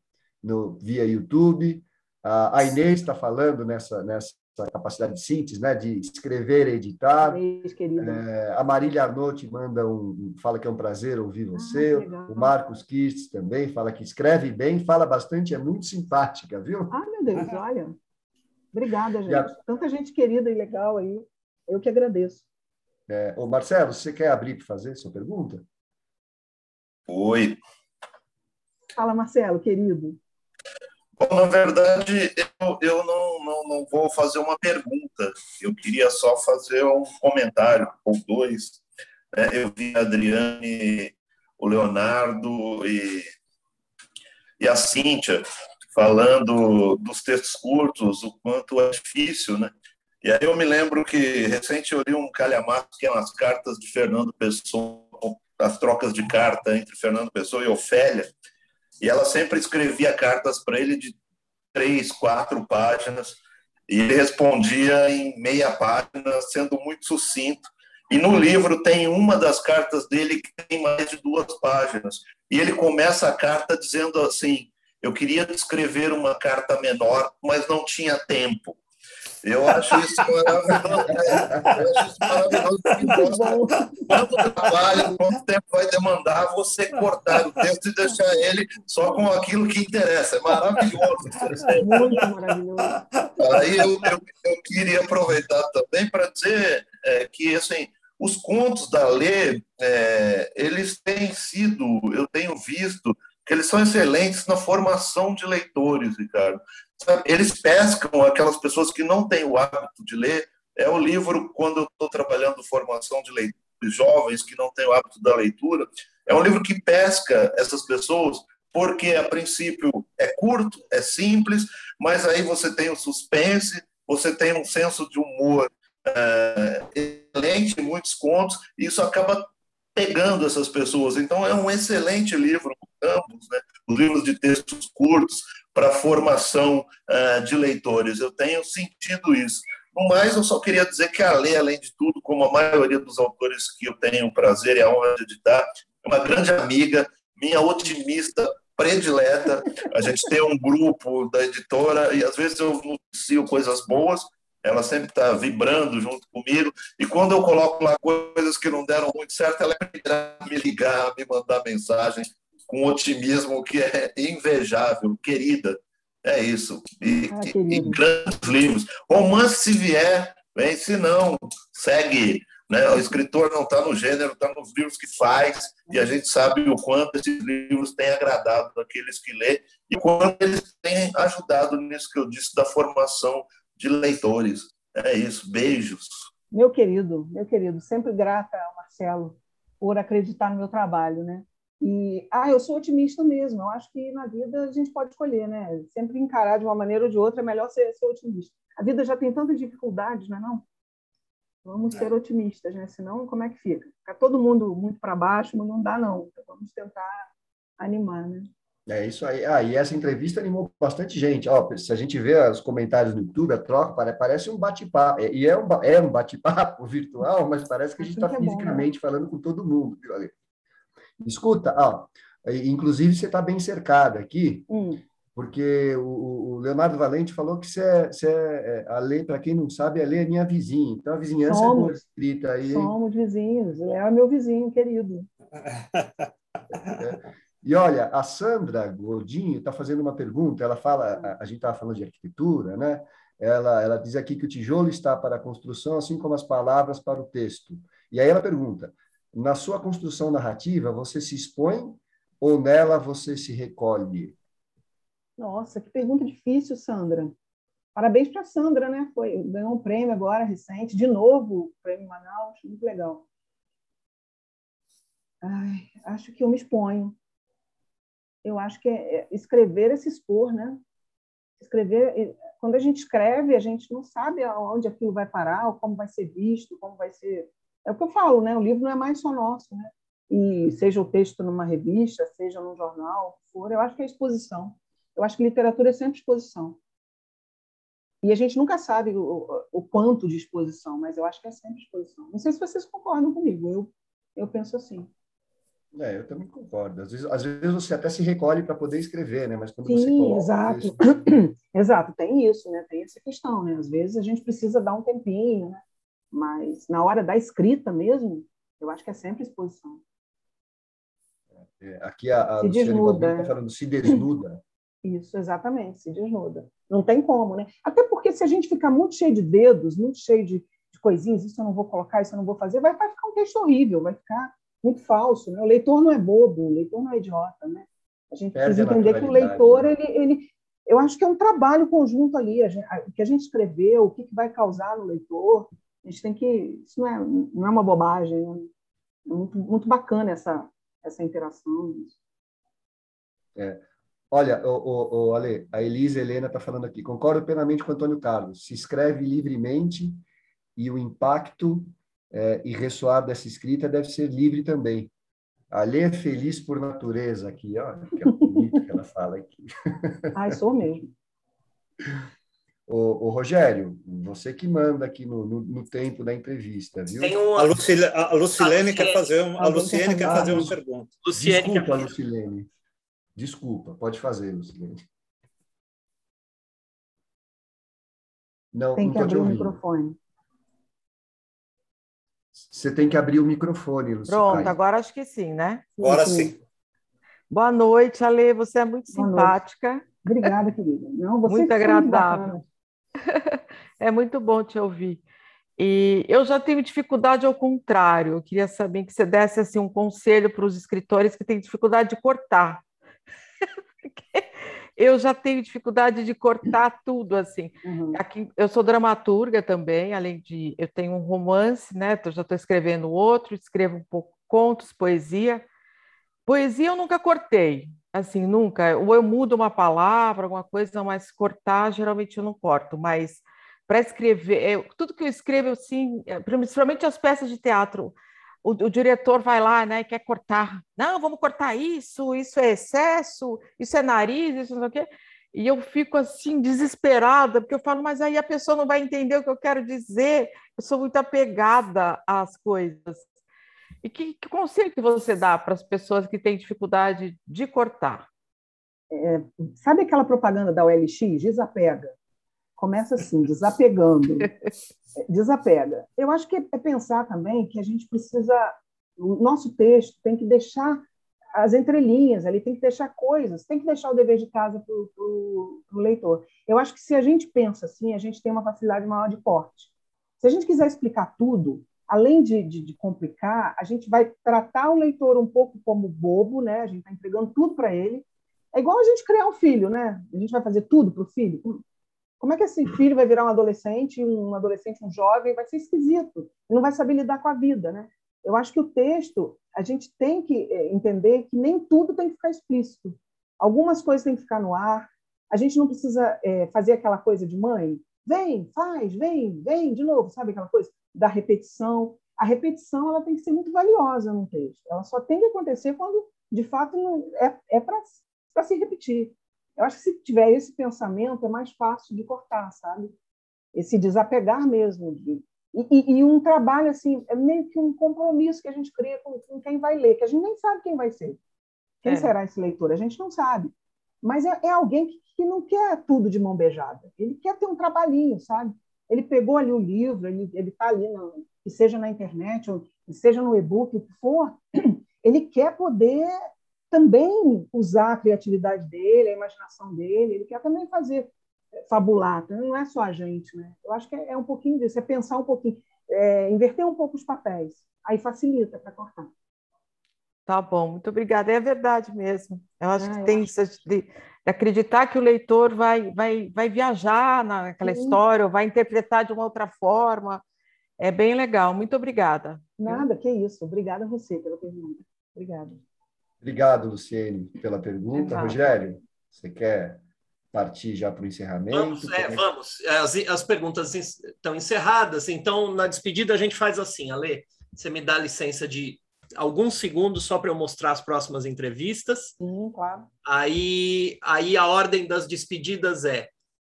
no, via YouTube. A Inês está falando nessa, nessa capacidade de síntese, né, de escrever e editar. Inês, é, a Marília Arnotti manda um, fala que é um prazer ouvir ah, você. Ah, o Marcos Kirst também fala que escreve bem, fala bastante, é muito simpática, viu? Ah, meu Deus, olha. Obrigada, gente. A... Tanta gente querida e legal aí. Eu que agradeço. É, ô Marcelo, você quer abrir para fazer sua pergunta? Oi. Fala, Marcelo, querido. Bom, na verdade, eu, eu não, não, não vou fazer uma pergunta. Eu queria só fazer um comentário, ou dois. Né? Eu vi a Adriane, o Leonardo e, e a Cíntia falando dos textos curtos, o quanto é difícil, né? E aí eu me lembro que recente eu li um calhamaço que eram as cartas de Fernando Pessoa, as trocas de carta entre Fernando Pessoa e Ofélia, e ela sempre escrevia cartas para ele de três, quatro páginas, e ele respondia em meia página, sendo muito sucinto. E no livro tem uma das cartas dele que tem mais de duas páginas. E ele começa a carta dizendo assim: Eu queria escrever uma carta menor, mas não tinha tempo. Eu acho isso maravilhoso. Eu acho isso maravilhoso. Quanto trabalho, quanto tempo vai demandar você cortar o texto e deixar ele só com aquilo que interessa. É maravilhoso. Muito maravilhoso. Aí eu, eu, eu queria aproveitar também para dizer é, que assim, os contos da Lê, é, eles têm sido, eu tenho visto, que eles são excelentes na formação de leitores, Ricardo. Eles pescam aquelas pessoas que não têm o hábito de ler. É o livro, quando eu estou trabalhando formação de leitores jovens que não têm o hábito da leitura, é um livro que pesca essas pessoas, porque a princípio é curto, é simples, mas aí você tem o suspense, você tem um senso de humor é, excelente, muitos contos, e isso acaba pegando essas pessoas. Então é um excelente livro, ambos, né? os livros de textos curtos, para a formação uh, de leitores. Eu tenho sentido isso. No mais, eu só queria dizer que a Lê, além de tudo, como a maioria dos autores que eu tenho o prazer e a honra de editar, é uma grande amiga, minha otimista predileta. A gente tem um grupo da editora e às vezes eu notio coisas boas, ela sempre está vibrando junto comigo. E quando eu coloco lá coisas que não deram muito certo, ela é me ligar, me mandar mensagem com otimismo que é invejável, querida. É isso. E, ah, e grandes livros. Romance, se vier, vem, se não, segue. Né? O escritor não está no gênero, está nos livros que faz, e a gente sabe o quanto esses livros têm agradado aqueles que lê e o quanto eles têm ajudado nisso que eu disse da formação de leitores. É isso. Beijos. Meu querido, meu querido, sempre grata ao Marcelo por acreditar no meu trabalho, né? E, ah, eu sou otimista mesmo. Eu acho que na vida a gente pode escolher, né? Sempre encarar de uma maneira ou de outra é melhor ser, ser otimista. A vida já tem tantas dificuldades, não é não? Vamos ser otimistas, né? Senão, como é que fica? Ficar todo mundo muito para baixo, não dá não. Então, vamos tentar animar, né? É isso aí. Ah, e essa entrevista animou bastante gente. Ó, se a gente vê os comentários no YouTube, a troca parece um bate-papo. E é um, é um bate-papo virtual, mas parece que a gente está é fisicamente bom, né? falando com todo mundo. Viu, Ale? Escuta, ó, inclusive você está bem cercada aqui, hum. porque o, o, Leonardo Valente falou que você é, você é, é a lei, para quem não sabe, a lei é minha vizinha. Então a vizinhança somos, é boa escrita aí. Somos vizinhos, é meu vizinho querido. É. E olha, a Sandra Gordinho está fazendo uma pergunta. Ela fala, a, a gente estava falando de arquitetura, né? Ela, ela diz aqui que o tijolo está para a construção, assim como as palavras para o texto. E aí ela pergunta: na sua construção narrativa, você se expõe ou nela você se recolhe? Nossa, que pergunta difícil, Sandra. Parabéns para Sandra, né? Foi, ganhou um prêmio agora recente, de novo, prêmio Manaus, muito legal. Ai, acho que eu me exponho. Eu acho que é, é, escrever é se expor, né? Escrever, quando a gente escreve, a gente não sabe aonde aquilo vai parar, como vai ser visto, como vai ser. É o que eu falo, né? O livro não é mais só nosso, né? E seja o texto numa revista, seja num jornal, for, eu acho que é exposição. Eu acho que literatura é sempre exposição. E a gente nunca sabe o, o, quanto de exposição, mas eu acho que é sempre exposição. Não sei se vocês concordam comigo, eu, eu penso assim. É, eu também concordo. Às vezes, às vezes você até se recolhe para poder escrever, né? Mas quando Sim, você coloca exato. Isso... exato, tem isso, né? Tem essa questão, né? Às vezes a gente precisa dar um tempinho, né? Mas na hora da escrita mesmo, eu acho que é sempre exposição. É, aqui a, a se desnuda. está falando se desnuda. Isso, exatamente, se desnuda. Não tem como, né? Até porque se a gente ficar muito cheio de dedos, muito cheio de, de coisinhas, isso eu não vou colocar, isso eu não vou fazer, vai, vai ficar um texto horrível, vai ficar muito falso. Né? O leitor não é bobo, o leitor não é idiota. Né? A gente Perde precisa entender que o leitor, né? ele, ele, eu acho que é um trabalho conjunto ali, gente, o que a gente escreveu, o que, que vai causar no leitor. A gente tem que. Isso não é, não é uma bobagem, né? é muito, muito bacana essa, essa interação. É. Olha, o, o, o Ale, a Elisa Helena está falando aqui, concordo plenamente com o Antônio Carlos. Se escreve livremente e o impacto é, e ressoar dessa escrita deve ser livre também. A Lê é feliz por natureza aqui, ó, que é bonito que ela fala aqui. Ah, sou mesmo. Ô, ô, Rogério, você que manda aqui no, no, no tempo da entrevista, viu? Uma... A, Lucile, a, Lucilene quer fazer, um, a Luciene quer fazer uma pergunta. Luciene Desculpa, quer... Lucilene. Desculpa, pode fazer, Lucilene. Não, Tem não que abrir o microfone. Você tem que abrir o microfone, Luciana. Pronto, agora acho que sim, né? Agora sim. Boa noite, Ale. Você é muito Boa simpática. Noite. Obrigada, querida. Não, você muito agradável. é muito bom te ouvir. E eu já tenho dificuldade ao contrário. Eu queria saber que você desse assim, um conselho para os escritores que têm dificuldade de cortar. eu já tenho dificuldade de cortar tudo assim. Uhum. Aqui eu sou dramaturga também, além de eu tenho um romance, né? Eu já estou escrevendo outro, escrevo um pouco contos, poesia. Poesia eu nunca cortei, assim, nunca. Ou eu mudo uma palavra, alguma coisa, mas cortar geralmente eu não corto. Mas para escrever, eu, tudo que eu escrevo, assim, principalmente as peças de teatro, o, o, diretor vai lá né, e quer cortar. Não, vamos cortar isso, isso é excesso, isso é nariz, isso não sei o quê. E eu fico assim, desesperada, porque eu falo, mas aí a pessoa não vai entender o que eu quero dizer. Eu sou muito apegada às coisas. E que, que conselho que você dá para as pessoas que têm dificuldade de cortar? É, sabe aquela propaganda da OLX? Desapega. Começa assim, desapegando. Desapega. Eu acho que é pensar também que a gente precisa. O nosso texto tem que deixar as entrelinhas ali, tem que deixar coisas, tem que deixar o dever de casa para o leitor. Eu acho que se a gente pensa assim, a gente tem uma facilidade maior de corte. Se a gente quiser explicar tudo, além de, de, de complicar, a gente vai tratar o leitor um pouco como bobo, né? A gente está entregando tudo para ele. É igual a gente criar um filho, né? A gente vai fazer tudo para o filho. Como é que esse filho vai virar um adolescente, um adolescente, um jovem? Vai ser esquisito. não vai saber lidar com a vida, né? Eu acho que o texto, a gente tem que eh, entender que nem tudo tem que ficar explícito. Algumas coisas têm que ficar no ar. A gente não precisa é, fazer aquela coisa de mãe, vem, faz, vem, vem, de novo, sabe aquela coisa da repetição? A repetição ela tem que ser muito valiosa no texto. Ela só tem que acontecer quando, de fato, não, é, é para se repetir. Eu acho que se tiver esse pensamento, é mais fácil de cortar, sabe? Esse desapegar mesmo. De, e, e, um trabalho, assim, é meio que um compromisso que a gente cria com, com quem vai ler, que a gente nem sabe quem vai ser. Quem é. será esse leitor? A gente não sabe. Mas é, é alguém que, que, não quer tudo de mão beijada. Ele quer ter um trabalhinho, sabe? Ele pegou ali o livro, ele está ali, no, que seja na internet, ou que seja no e-book, o que for, ele quer poder também usar a criatividade dele, a imaginação dele, ele quer também fazer é, fabular, então não é só a gente, né? Eu acho que é, é um pouquinho disso, é pensar um pouquinho, é, inverter um pouco os papéis, aí facilita para cortar. Tá bom, muito obrigada. É verdade mesmo. Eu acho ah, que tem acho... isso de, acreditar que o leitor vai, vai, vai viajar naquela Sim. história, ou vai interpretar de uma outra forma. É bem legal. Muito obrigada. Nada, que isso. Obrigada a você pela pergunta. Obrigada. Obrigado, Luciene, pela pergunta. Rogério, você quer partir já para o encerramento? Vamos, é, vamos. As, as perguntas estão encerradas, então na despedida a gente faz assim, Ale, você me dá licença de alguns segundos só para eu mostrar as próximas entrevistas. Sim, claro. Aí, aí a ordem das despedidas é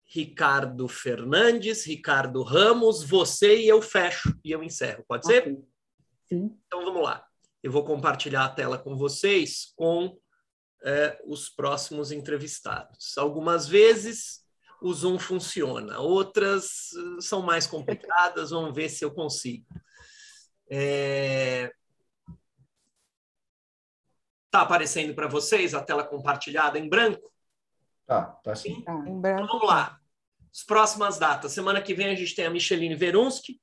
Ricardo Fernandes, Ricardo Ramos, você e eu fecho e eu encerro. Pode ser? Okay. Sim. Então vamos lá. Eu vou compartilhar a tela com vocês com é, os próximos entrevistados. Algumas vezes o Zoom funciona, outras eh, são mais complicadas, vamos ver se eu consigo. É... Tá aparecendo para vocês a tela compartilhada em branco? Tá, tá sim. Tá, em branco. Então, vamos lá. As próximas datas. Semana que vem a gente tem a Micheline Verunsky.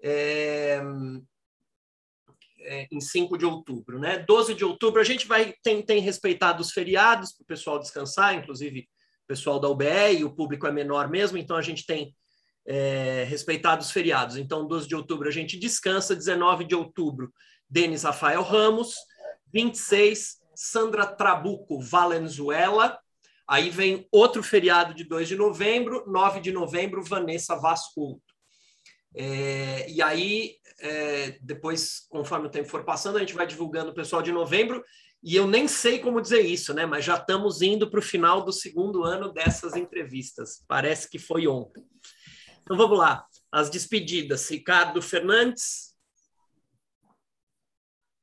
É, é, em 5 de outubro. Né? 12 de outubro, a gente vai tem, tem respeitado os feriados para o pessoal descansar, inclusive o pessoal da UBE, e o público é menor mesmo, então a gente tem é, respeitado os feriados. Então, 12 de outubro a gente descansa, 19 de outubro, Denis Rafael Ramos, 26, Sandra Trabuco Valenzuela, aí vem outro feriado de 2 de novembro, 9 de novembro, Vanessa Vasco. É, e aí, é, depois, conforme o tempo for passando, a gente vai divulgando o pessoal de novembro. E eu nem sei como dizer isso, né? Mas já estamos indo para o final do segundo ano dessas entrevistas. Parece que foi ontem. Então vamos lá. As despedidas. Ricardo Fernandes.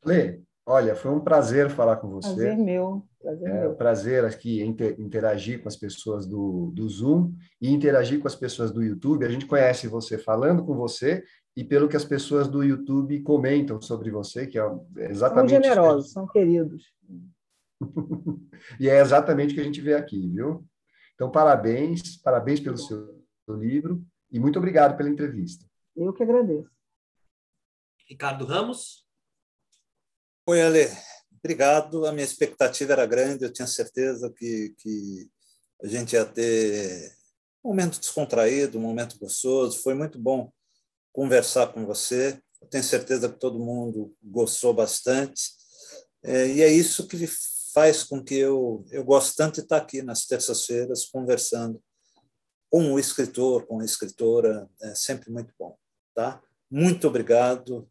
Lê, olha, foi um prazer falar com você. Prazer meu. Prazer, é um prazer aqui interagir com as pessoas do, do Zoom e interagir com as pessoas do YouTube. A gente conhece você falando com você e pelo que as pessoas do YouTube comentam sobre você, que é exatamente... São generosos, são queridos. e é exatamente o que a gente vê aqui, viu? Então, parabéns, parabéns pelo seu livro e muito obrigado pela entrevista. Eu que agradeço. Ricardo Ramos. Oi, Ale. Obrigado. A minha expectativa era grande, eu tinha certeza que, que a gente ia ter um momento descontraído, um momento gostoso. Foi muito bom conversar com você. Eu tenho certeza que todo mundo gostou bastante. É, e é isso que faz com que eu, eu goste tanto de estar aqui nas terças-feiras conversando com o escritor, com a escritora. É sempre muito bom. Tá? Muito obrigado.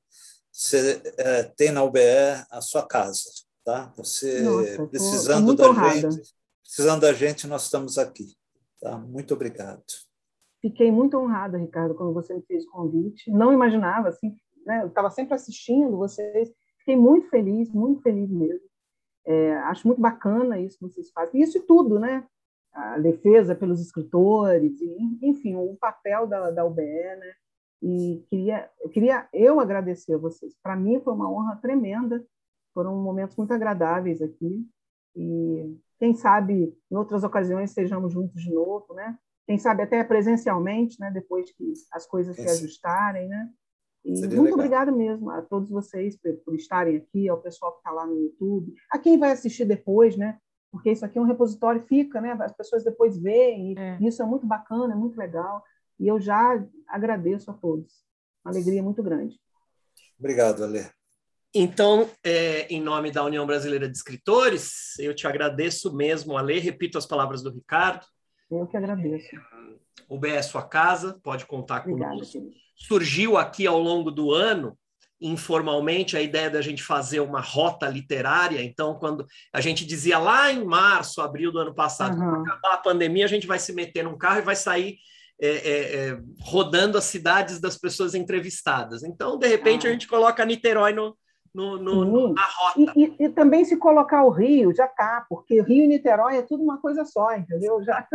Você é, tem na UBE a sua casa, tá? Você Nossa, precisando da honrada. gente, precisando da gente, nós estamos aqui, tá? Muito obrigado. Fiquei muito honrada, Ricardo, quando você me fez o convite. Não imaginava, assim, né? Eu estava sempre assistindo vocês. Fiquei muito feliz, muito feliz mesmo. É, acho muito bacana isso que vocês fazem. Isso e tudo, né? A defesa pelos escritores, enfim, o papel da, da UBE, né? E queria, eu queria eu agradecer a vocês. Para mim foi uma honra tremenda. Foram momentos muito agradáveis aqui. E quem sabe em outras ocasiões estejamos juntos de novo, né? Quem sabe até presencialmente, né? Depois que as coisas se ajustarem, né? E Seria muito obrigada mesmo a todos vocês por, por estarem aqui, ao pessoal que está lá no YouTube, a quem vai assistir depois, né? Porque isso aqui é um repositório, fica, né? As pessoas depois veem, e é. isso é muito bacana, é muito legal. E eu já agradeço a todos. Uma alegria muito grande. Obrigado, Alê. Então, é, em nome da União Brasileira de Escritores, eu te agradeço mesmo, Alê. Repito as palavras do Ricardo. Eu que agradeço. O BE é sua casa, pode contar Obrigada, conosco. Surgiu aqui ao longo do ano informalmente a ideia da gente fazer uma rota literária. Então, quando a gente dizia lá em março, abril do ano passado, uhum. quando acabar a pandemia, a gente vai se meter num carro e vai sair é, é, é, rodando as cidades das pessoas entrevistadas. Então, de repente, ah. a gente coloca Niterói no, no, no, na rota. E, e, e, também se colocar o Rio, já tá, porque Rio e Niterói é tudo uma coisa só, entendeu? Já...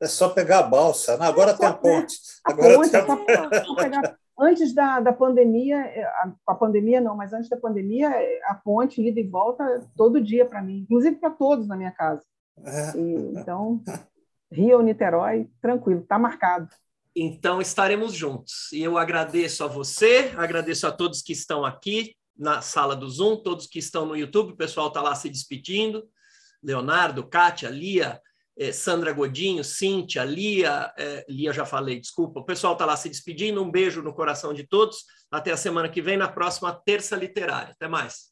É só pegar a balsa. Não, agora é tem a ponte. A agora ponte, tem. É só, pegar... Antes da, da pandemia, a, a, pandemia não, mas antes da pandemia, a ponte, ida e volta, todo dia para mim, inclusive para todos na minha casa. É. E, então, Rio Niterói, tranquilo, está marcado. Então estaremos juntos. E eu agradeço a você, agradeço a todos que estão aqui na sala do Zoom, todos que estão no YouTube, o pessoal está lá se despedindo. Leonardo, Kátia, Lia, eh, Sandra Godinho, Cíntia, Lia, eh, Lia já falei, desculpa. O pessoal está lá se despedindo. Um beijo no coração de todos. Até a semana que vem, na próxima terça literária. Até mais.